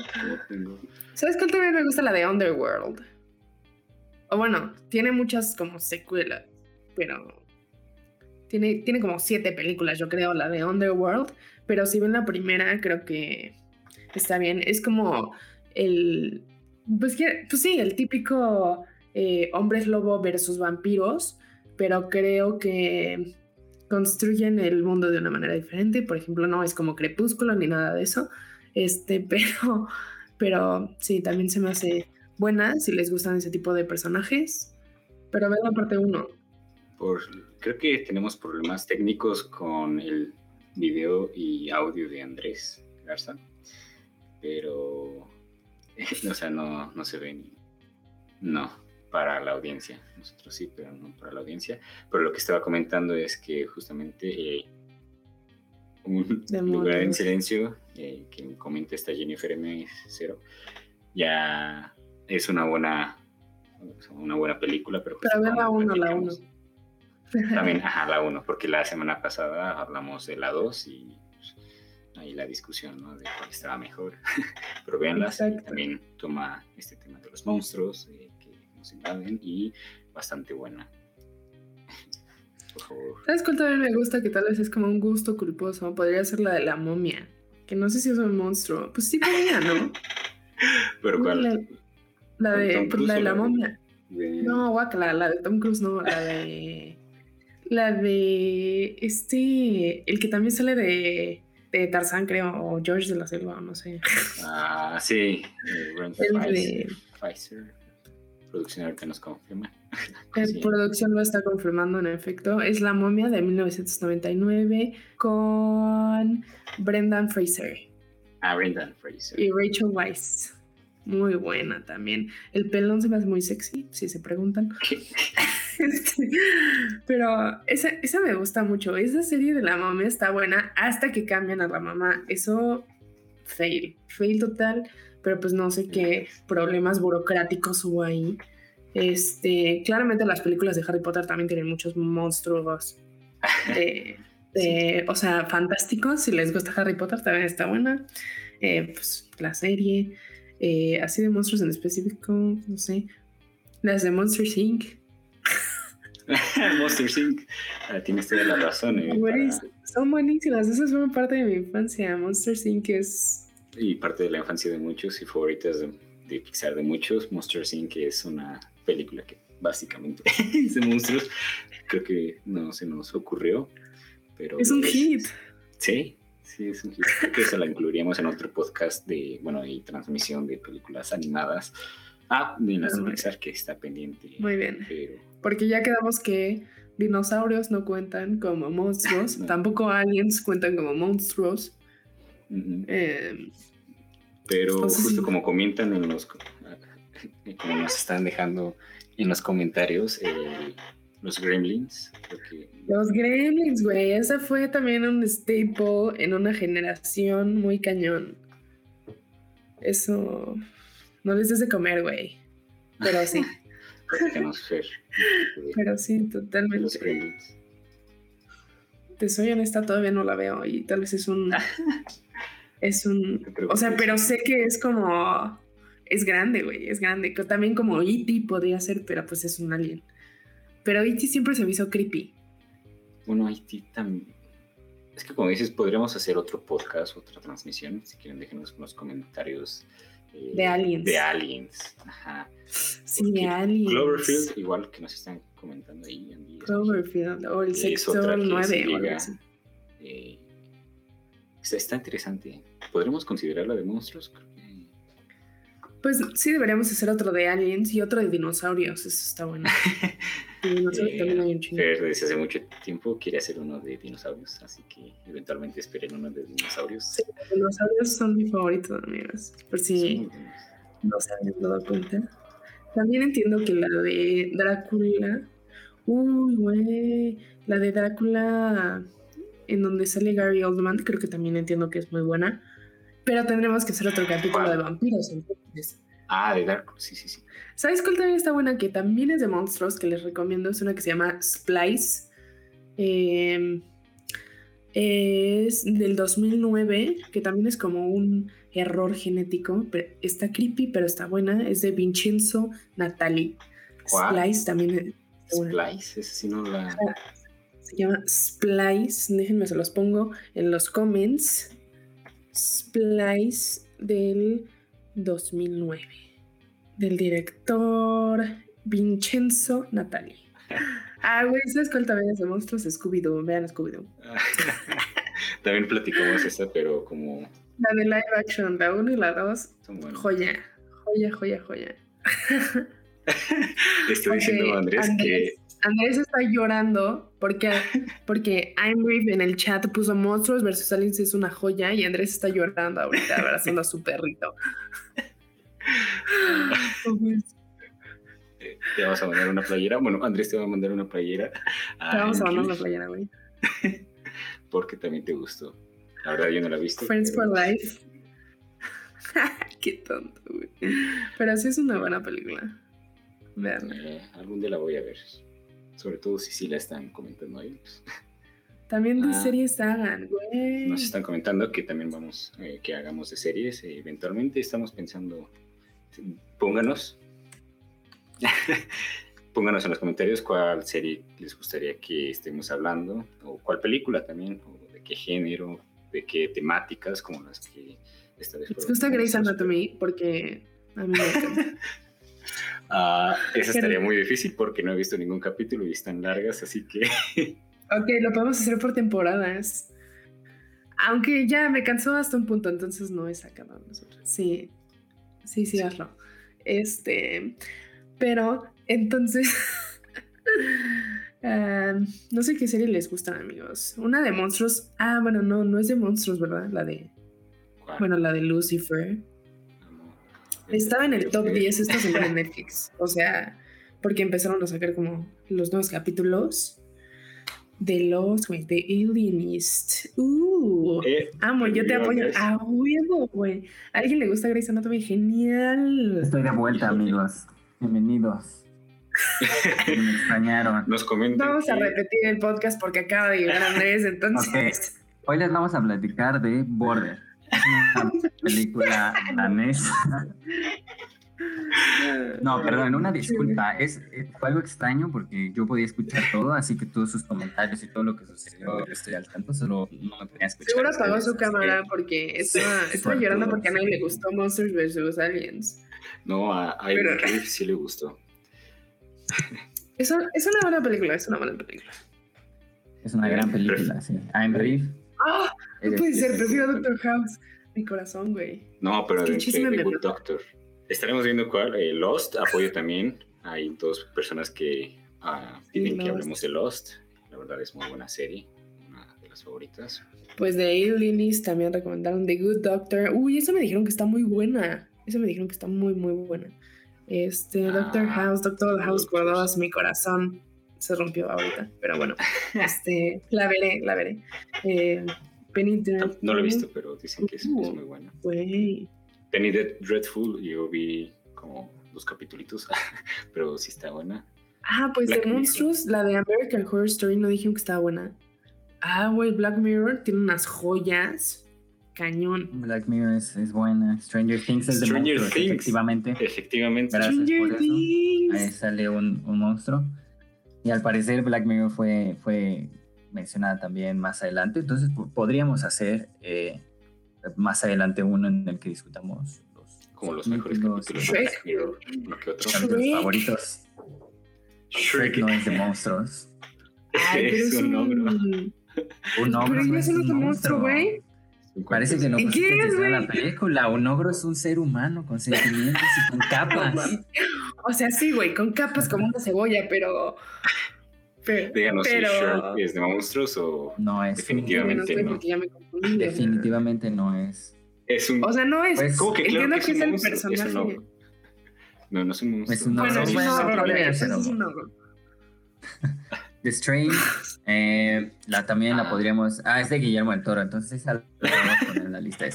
¿Sabes cuál también me gusta? La de Underworld. O bueno, tiene muchas como secuelas, pero tiene, tiene como siete películas, yo creo, la de Underworld. Pero si ven la primera, creo que está bien. Es como el. Pues, pues sí, el típico eh, hombres lobo versus vampiros. Pero creo que construyen el mundo de una manera diferente. Por ejemplo, no es como Crepúsculo ni nada de eso. Este, pero, pero sí, también se me hace buena si les gustan ese tipo de personajes. Pero vean la parte 1. creo que tenemos problemas técnicos con el video y audio de Andrés Garza. Pero, o sea, no, no se ve ni. No para la audiencia. Nosotros sí, pero no para la audiencia. Pero lo que estaba comentando es que justamente eh, un lugar en silencio, eh, que comenta esta Jennifer M0, ya es una buena una buena película, pero... Pero la 1, la 1. También, ajá, la 1, porque la semana pasada hablamos de la 2 y pues, ahí la discusión, ¿no? De cuál estaba mejor. pero véanla, también toma este tema de los monstruos, y bastante buena. Por favor. ¿Sabes cuál también me gusta? Que tal vez es como un gusto culposo. Podría ser la de la momia. Que no sé si es un monstruo. Pues sí podría, ¿no? ¿Pero cuál? La, de, pues, la de la momia. No, guacala, la de Tom Cruise, no, la de. La de. Este. El que también sale de. De Tarzán, creo, o George de la Selva, no sé. Ah, sí. el de. Pfizer producción ahorita nos confirma. La producción lo está confirmando en efecto. Es La momia de 1999 con Brendan Fraser. Ah, Brendan Fraser. Y Rachel Weisz. Muy buena también. El pelón se me hace muy sexy, si se preguntan. Este, pero esa, esa me gusta mucho. Esa serie de la mamá está buena hasta que cambian a la mamá. Eso, fail. Fail total. Pero pues no sé qué problemas burocráticos hubo ahí. Este, claramente las películas de Harry Potter también tienen muchos monstruos de, o sea, fantásticos. Si les gusta Harry Potter, también está buena. Eh, pues la serie, eh, así de monstruos en específico, no sé. Las de Monster Inc. Monster Inc. Ah, tienes toda la razón. Eh, son buenísimas. Esas fueron parte de mi infancia. Monster Inc. es. Y parte de la infancia de muchos y favoritas de, de Pixar de muchos. Monster Inc. es una película que básicamente es de monstruos. Creo que no se nos ocurrió. Pero es un hit. Sí, sí, es un hit. Creo que eso la incluiríamos en otro podcast de, bueno, y transmisión de películas animadas. Ah, de las Pixar que está pendiente. Muy bien. Porque ya quedamos que dinosaurios no cuentan como monstruos, tampoco aliens cuentan como monstruos. Em, pero justo como comentan en los, como nos están dejando en los comentarios, eh, los Gremlins. Los Gremlins, güey. Esa fue también un staple en una generación muy cañón. Eso. No les des de comer, güey. Pero sí. Pero sí, totalmente. Los Gremlins. Te soy honesta, todavía no la veo y tal vez es un. es un. O sea, pero sé que es como. Es grande, güey. Es grande. También como E.T. podría ser, pero pues es un alien. Pero E.T. siempre se me hizo creepy. Bueno, E.T. también. Es que como dices, podríamos hacer otro podcast, otra transmisión. Si quieren, déjenos en los comentarios. Eh, de aliens. De aliens. Ajá. Sí, de aliens. Cloverfield, igual que nos están comentando ahí. Cloverfield, o el sector 9 o algo así. Eh, está interesante. ¿Podremos considerarla de monstruos? Pues sí, deberíamos hacer otro de aliens y otro de dinosaurios. Eso está bueno. dinosaurios también hay un chingo. Pero desde hace mucho tiempo quiere hacer uno de dinosaurios, así que eventualmente esperen uno de dinosaurios. Sí, los dinosaurios son mi favorito, amigos. Por si no se han dado cuenta. También entiendo que la de Drácula. Uy, güey. La de Drácula en donde sale Gary Oldman, creo que también entiendo que es muy buena. Pero tendremos que hacer otro capítulo de vampiros. Entonces. Ah, de Dark, sí, sí, sí. ¿Sabes cuál también está buena? Que también es de monstruos, que les recomiendo. Es una que se llama Splice. Em, es del 2009, que también es como un error genético. Pero está creepy, pero está buena. Es de Vincenzo Natali. Splice también es Splice, ese sí no la... Se llama Splice. Déjenme, se los pongo en los comments. Splice del 2009, del director Vincenzo Natali. Ah, güey, ¿sabes cuál también es de monstruos? Scooby-Doo, vean Scooby-Doo. también platicamos esa, pero como... La de live action, la 1 y la 2, joya, joya, joya, joya. Estoy diciendo, Andrés, que Andrés está llorando porque, porque en el chat puso monstruos versus aliens es una joya y Andrés está llorando ahorita abrazando a su perrito. te vamos a mandar una playera. Bueno, Andrés te va a mandar una playera. Te vamos a mandar una playera, güey. Porque también te gustó. La verdad, yo no la he visto. Friends for Life. Qué tonto, güey. Pero sí es una buena película. Vean. Eh, algún día la voy a ver. Sobre todo si sí la están comentando ahí. Pues. También de ah. series hagan, güey. Nos están comentando que también vamos, eh, que hagamos de series. Eh, eventualmente estamos pensando, pónganos, pónganos en los comentarios cuál serie les gustaría que estemos hablando, o cuál película también, o de qué género, de qué temáticas, como las que esta vez. ¿Les gusta Grey's Anatomy? Porque a mí me encanta. Uh, eso estaría muy difícil porque no he visto ningún capítulo y están largas, así que... ok, lo podemos hacer por temporadas. Aunque ya me cansó hasta un punto, entonces no he sacado nosotros. Sí, sí, sí, hazlo. Este, pero entonces... no sé qué serie les gustan, amigos. Una de monstruos. Ah, bueno, no, no es de monstruos, ¿verdad? La de. Bueno, la de Lucifer. Estaba en el top 10 esta semana en Netflix. O sea, porque empezaron a sacar como los nuevos capítulos de los, güey, de Alienist. Uh, Eh, amo, yo te apoyo a huevo, güey. ¿A alguien le gusta Grey's Anatomy? Genial. Estoy de vuelta, amigos. Bienvenidos. Me extrañaron. Nos comentan. Vamos a repetir el podcast porque acaba de llegar Andrés, entonces. Hoy les vamos a platicar de Border. Es una película danesa. No, perdón, una disculpa. Es, es- fue algo extraño porque yo podía escuchar todo, así que todos sus comentarios y todo lo que sucedió, yo estoy al tanto, solo no me podía escuchar. Seguro apagó su cámara porque estaba, estaba Por llorando todos. porque a nadie le gustó Monsters vs. Aliens. No, a a Pero- sí le gustó. Es una, es una buena película, es una buena película. Es una gran película, sí. I'm Reef. ¡Ah! No puede ser, prefiero Doctor House. Mi corazón, güey. No, pero de, Good. Doctor. Estaremos viendo cuál. eh, Lost, apoyo también. Hay dos personas que Sí, piden que hablemos de Lost. La verdad es muy buena serie. Una de las favoritas. Pues de Alienist también recomendaron The Good Doctor. Uy, esa me dijeron que está muy buena. Esa me dijeron que está muy, muy buena. Este, Doctor Ah, House, Doctor House por Doctors. dos, mi corazón se rompió ahorita. Pero bueno, este, la veré, la veré. Eh, Penny No, Dreadful. no lo he visto, pero dicen que es, es Uh. muy buena. Güey. Penny Dead- Dreadful, yo vi como dos capítulos, pero sí está buena. Ah, pues Black de. Monstruos, la de American Horror Story no dijeron que estaba buena. Ah, güey, Black Mirror tiene unas joyas. Cañón. Black Mirror es, es buena. Stranger Things es de Stranger monstruos, Things. efectivamente. Efectivamente. Gracias Stranger por eso. Ahí sale un, un monstruo. Y al parecer Black Mirror fue, fue mencionada también más adelante. Entonces po- podríamos hacer eh, más adelante uno en el que discutamos los, Como los mejores capítulos de Shrek. Black Mirror. Uno que otro. capítulos Shrek. favoritos. Shrek no es de monstruos. Ay, pero es un ogro. Un ogro Pero no es un monstruo, güey. Parece que no ¿Y qué pusiste es, atención a la güey? película. Un ogro es un ser humano con sentimientos y con capas. O sea, sí, güey, con capas como una cebolla, pero. Pero. Díganos pero... si Shrek es de monstruos o No es. Definitivamente. no no. porque ya me confundí. Definitivamente no es. es un. O sea, no es. Pues, ¿Cómo que claro entiendo que que es un el monstruo? Es un personaje. ogro. No, no es un monstruo. Es un Bueno, ogro. es un Bueno, ser es un ogro. The Strain, eh, la, también la Ah. podríamos. Ah, es de Guillermo del Toro, entonces esa la podemos poner en la lista.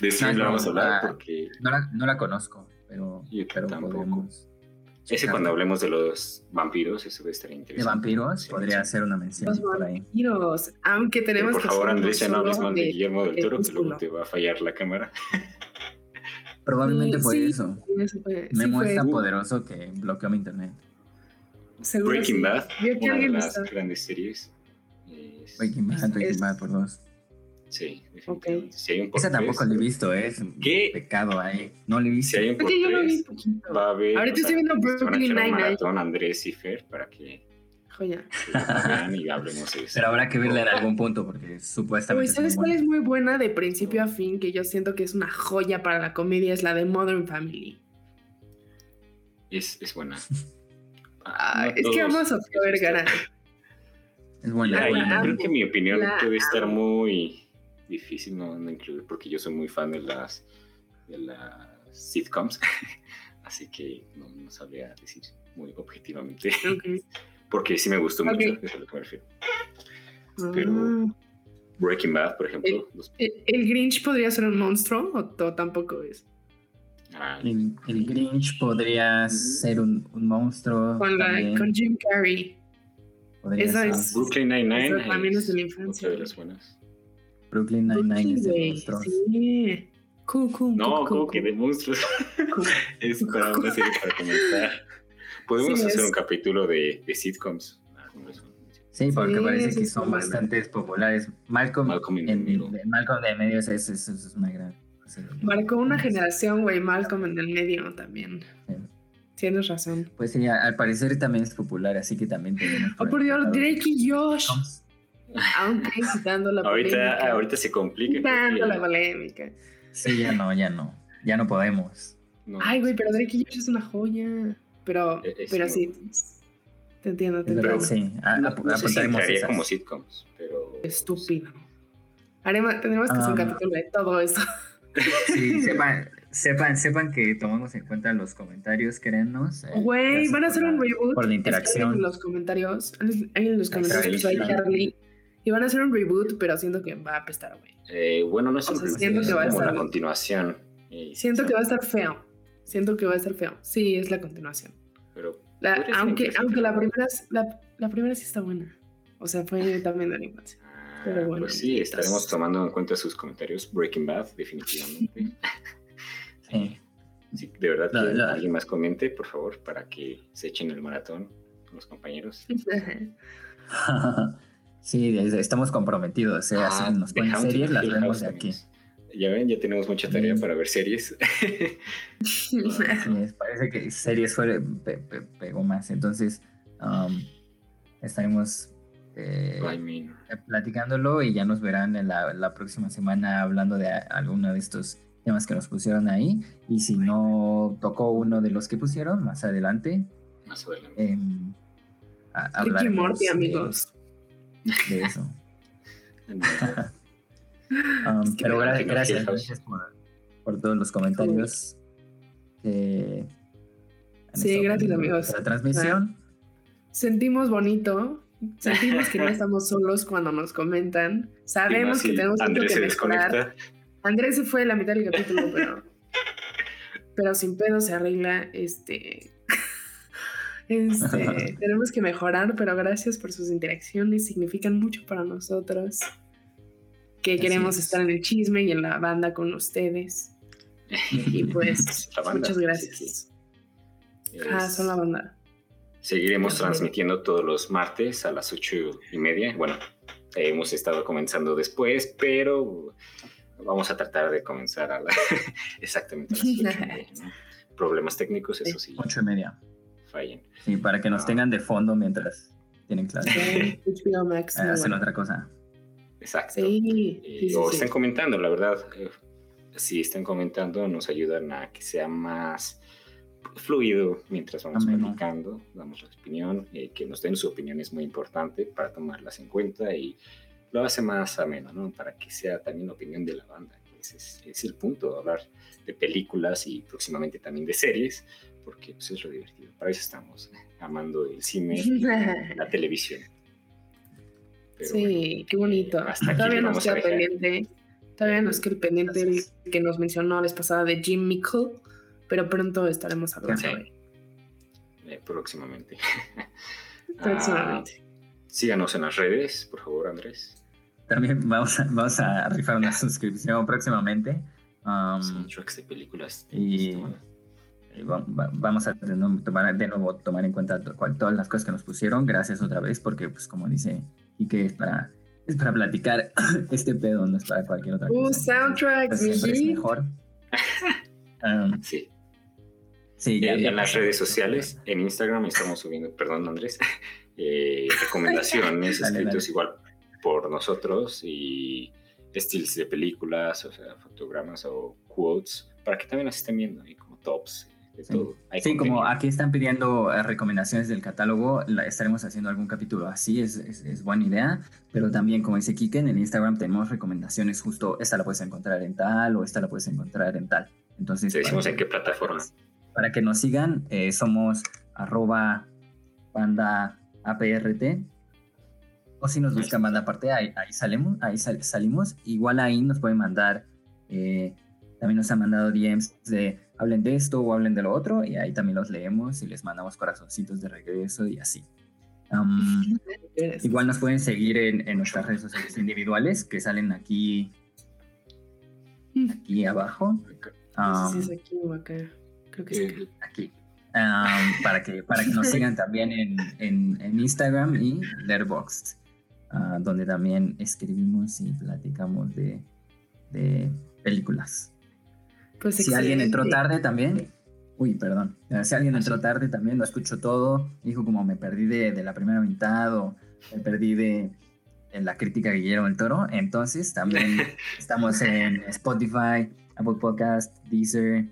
De eso No, no no, vamos a hablar ah, porque No la, no la conozco, pero, Yo pero tampoco. ese cuando hablemos de los vampiros, eso va a estar De interesante. vampiros, Sí, podría sí. ser una mención Los por ahí. vampiros. Aunque tenemos por que favor, Andrés, ya no hables mal de Guillermo del Toro, que luego te va a fallar la cámara. Probablemente Sí, fue sí, eso. Eso fue- Me sí muestra fue- poderoso que bloqueó mi internet. seguro Breaking. Bad, una de las grandes series. Es- Breaking Bad, Breaking Es- Bad por dos. Sí, definitivamente. Si hay un por Esa tampoco la he visto, ¿eh? es ¿Qué? pecado ahí. No la he visto. Si hay un por Oye, yo lo vi poquito. va a haber. Ahorita estoy viendo Brooklyn Nine-Nine. maratón Andrés y Fer para que Joya. la vean y hablemos de eso. Pero habrá que verla en algún punto porque supuestamente. es muy ¿sabes cuál buena. es muy buena de principio a fin? Que yo siento que es una joya para la comedia, es la de Modern Family. Es, es buena. Ah, No es que amo a Sofía. Vergara. Es buena. Ay, creo que mi opinión La puede estar muy difícil no, no incluir porque yo soy muy fan de las de las sitcoms así que no, no sabría decir muy objetivamente porque sí me gustó mucho es a lo que me refiero Pero- Ah, Breaking Bad por ejemplo los- ¿El el Grinch podría ser un monstruo o to- tampoco es? ah, El, el Grinch podría ser un, un monstruo. Con, la, con Jim Carrey. Podría esa ser. es- Brooklyn Nine-Nine también es de la otra infancia. de las buenas Brooklyn Nine-Nine es de monstruos. Sí. Cool, cool, no como que de monstruos es para una serie para comenzar podemos Sí, hacer es. un capítulo de, de sitcoms Ah, Sí, porque Sí, parece sí, que sí, son bastante populares. Malcolm, Malcolm en, en Malcolm de medio es, es, es- es una gran. serie. Marcó una generación, güey, Malcolm en el medio también. Sí. Tienes razón. Pues sí, al parecer también es popular, así que también tenemos. Oh, por Dios, Drake y Josh. Aunque quitando la polémica. ahorita se complica Quitando la polémica. Sí, ya no, ya no. Ya no podemos. no, Ay, güey, pero Drake y Josh es una joya. Pero, E- es pero sí. Te entiendo, te entiendo. sí. A- no, sé si como sitcoms, pero... Estúpido. Haremos, tendremos que hacer un Ah. capítulo de todo esto. Sí, sepan, sepan, sepan que tomamos en cuenta los comentarios, créannos. eh, Güey, van a hacer la- un reboot. Por la interacción. En los comentarios. Ahí en los comentarios ahí claro. Charlie. Y van a hacer un reboot, pero siento que va a apestar, güey. Eh, bueno, no es O un sea, reboot, siento es que va a como estar- la continuación. eh, Siento que va a estar feo. Siento que va a estar feo. Sí, es la continuación. Pero La- aunque, aunque la primera, la, la primera sí está buena. O sea, fue también de la infancia. Ah, Pero bueno, pues sí, estaremos tomando en cuenta sus comentarios. Breaking Bad, definitivamente. Sí. Sí, de verdad La- que la- alguien más comente, por favor, para que se echen el maratón con los compañeros. sí, es- estamos comprometidos. eh, así Ah, nos The ponen series, of las vemos de aquí. Ya ven, ya tenemos mucha tarea para ver series. Sí, parece que series fue, pe- pe- pegó más. Entonces, um, estaremos eh, I mean, platicándolo y ya nos verán en la, la próxima semana hablando de alguno de estos temas que nos pusieron ahí. Y si no tocó uno de los que pusieron, más adelante. más adelante. a- Ricky hablaremos Morty, amigos. De, eso. Um, Es que pero gra- gracias, gracias por, por todos los comentarios Sí, gracias, amigos. La transmisión. Sentimos bonito. Sentimos que no estamos solos cuando nos comentan. Sabemos que tenemos mucho Andrés que se mejorar. desconecta. Andrés se fue a la mitad del capítulo, pero. pero sin pedo se arregla. Este. Este, tenemos que mejorar, pero gracias por sus interacciones, significan mucho para nosotros. Que Así queremos es. estar en el chisme y en la banda con ustedes. Y pues, muchas gracias. sí. Ah, Es- son la banda. Seguiremos transmitiendo todos los martes a las ocho y media. Bueno, hemos estado comenzando después, pero vamos a tratar de comenzar a la- exactamente a las ocho y media, ¿no? Problemas técnicos, eso sí, Ocho y media. Fallen. Sí, para que nos Ah. tengan de fondo mientras tienen clase. Sí, HBO Max. muy Ah, hacen bueno. otra cosa. Exacto. Sí, Eh, sí, sí, o sí. estén comentando, la verdad. eh, si están comentando, nos ayudan a que sea más fluido mientras vamos Ameno. platicando, damos la opinión, eh, que nos den su opinión es muy importante para tomarlas en cuenta y lo hace más ameno, ¿no? Para que sea también la opinión de la banda, que ese es, es el punto, hablar de películas y próximamente también de series, porque pues, es lo divertido. Para eso estamos, amando el cine la televisión. Pero sí, bueno, qué bonito. eh, hasta aquí Todavía nos queda pendiente. Todavía nos queda pendiente el que nos mencionó la vez pasada de Jim Mickle, pero pronto estaremos hablando Sí. de él. eh, próximamente. Próximamente. Ah, síganos en las redes, por favor, Andrés. También vamos a, vamos a rifar una suscripción próximamente. Um, Soundtracks de películas. y- vamos a de nuevo tomar, de nuevo tomar en cuenta todas las cosas que nos pusieron. Gracias otra vez, porque pues como dice y que es para, es para platicar este pedo, no es para cualquier otra Uh, cosa. soundtracks, Pues, es Miguel. mejor. Um, Sí. sí, ya- En, ya en las redes sociales, en Instagram estamos subiendo, perdón Andrés, eh, recomendaciones Dale, escritos dale. igual por nosotros y estilos de películas, o sea, fotogramas o quotes, para que también las estén viendo y como tops Sí. todo. Hay Sí, como aquí están pidiendo eh, recomendaciones del catálogo, la- estaremos haciendo algún capítulo así, es, es- es buena idea, pero también como dice Kike, en el Instagram tenemos recomendaciones justo, esta la puedes encontrar en tal o esta la puedes encontrar en tal. Entonces, Te decimos en qué plataforma. para que nos sigan, eh, somos arroba banda APRT. O si nos buscan banda aparte, ahí, ahí salimos, ahí sal- salimos. Igual ahí nos pueden mandar, eh, también nos han mandado DMs de hablen de esto o hablen de lo otro, y ahí también los leemos y les mandamos corazoncitos de regreso y así. Igual nos pueden seguir en, en nuestras redes sociales individuales que salen aquí, aquí abajo. Es aquí o acá. Creo que es acá. Eh, aquí. Para, que, para que nos sigan también en, en, en Instagram y Letterboxd, ah, donde también escribimos y platicamos de, de películas. Pues Si alguien entró tarde también, uy, perdón, Eh, si alguien entró tarde también, lo escucho todo, dijo como me perdí de, de la primera mitad o me perdí de, de la crítica de Guillermo del Toro, entonces también estamos en Spotify, Apple Podcast, Deezer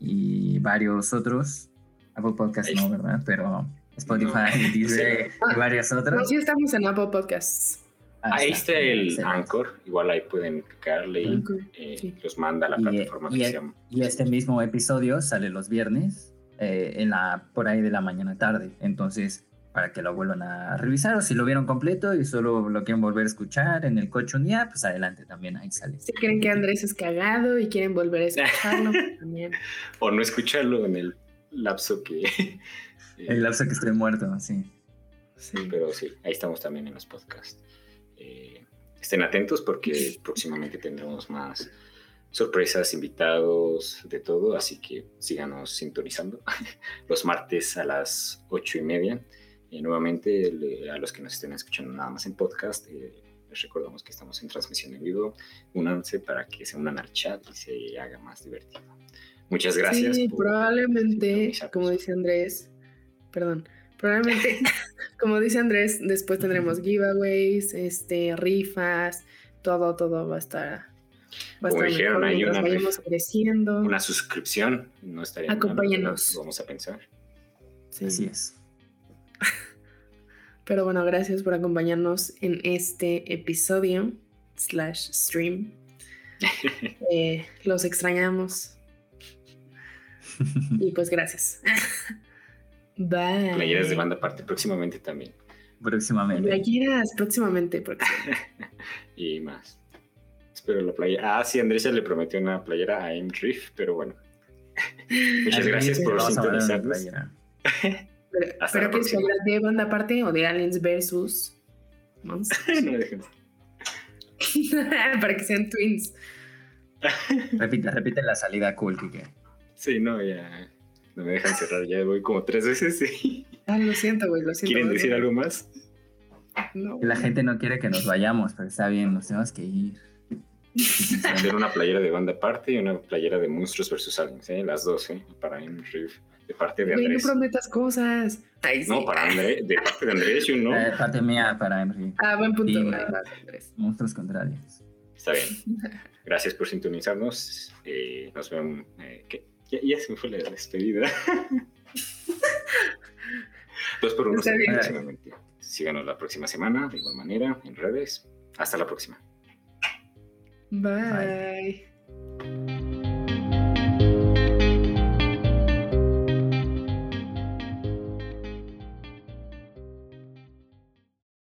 y varios otros. Apple Podcast no, ¿verdad? Pero Spotify, Deezer y varios No, otros. sí estamos en Apple Podcasts. Ahí está el Anchor, igual ahí pueden picarle y eh, los manda a la plataforma y, que y este mismo episodio sale los viernes eh, en la, por ahí de la mañana tarde. Entonces, para que lo vuelvan a revisar o si lo vieron completo y solo lo quieren volver a escuchar en el coche un día, pues adelante también ahí sale. Si creen que Andrés es cagado y quieren volver a escucharlo, pues también. O no escucharlo en el lapso que... el lapso que estoy muerto, sí. Sí, pero sí, ahí estamos también en los podcasts. Eh, estén atentos porque próximamente tendremos más sorpresas, invitados, de todo, así que síganos sintonizando los martes a las ocho y media. Y nuevamente, a los que nos estén escuchando nada más en podcast, eh, les recordamos que estamos en transmisión en vivo. Únanse para que se unan al chat y se haga más divertido. Muchas gracias. Sí, probablemente, como dice Andrés, perdón, probablemente, como dice Andrés, después tendremos giveaways, este, rifas, todo, todo va a estar. Va como dijeron, hay una, creciendo. una suscripción, no estaría Acompáñenos. Vamos a pensar. Sí. Así es. Pero bueno, gracias por acompañarnos en este episodio slash stream. Eh, los extrañamos. y pues gracias. Bye. Playeras de banda aparte próximamente también. Próximamente. Playeras próximamente. y más. Espero la playa. Ah, sí, Andrés ya le prometió una playera a M Drift, pero bueno. Muchas gracias por sintonizarnos. Pero, que se habla de banda aparte o de Aliens versus Monsters. Para que sean twins. repite, repite la salida cool, Kike. Sí, no, ya. No me dejan cerrar, ya voy como tres veces. Sí. Ah, lo siento, güey, lo siento. ¿Quieren decir algo más? No. La gente no quiere que nos vayamos, pero está bien, nos tenemos que ir. Hacer una playera de banda aparte y una playera de monstruos versus aliens, ¿eh? las dos, ¿eh? para un riff de parte de Andrés. no prometas cosas. No, para Andrés, de parte de Andrés, yo no. De parte mía, para Henry. Ah, buen punto. monstruos contrarios. Está bien. Gracias por sintonizarnos. Eh, nos vemos. Eh, ya, ya, se me fue la despedida. Dos por uno próximamente. Síganos la próxima semana, de igual manera, en redes. Hasta la próxima. Bye. Bye.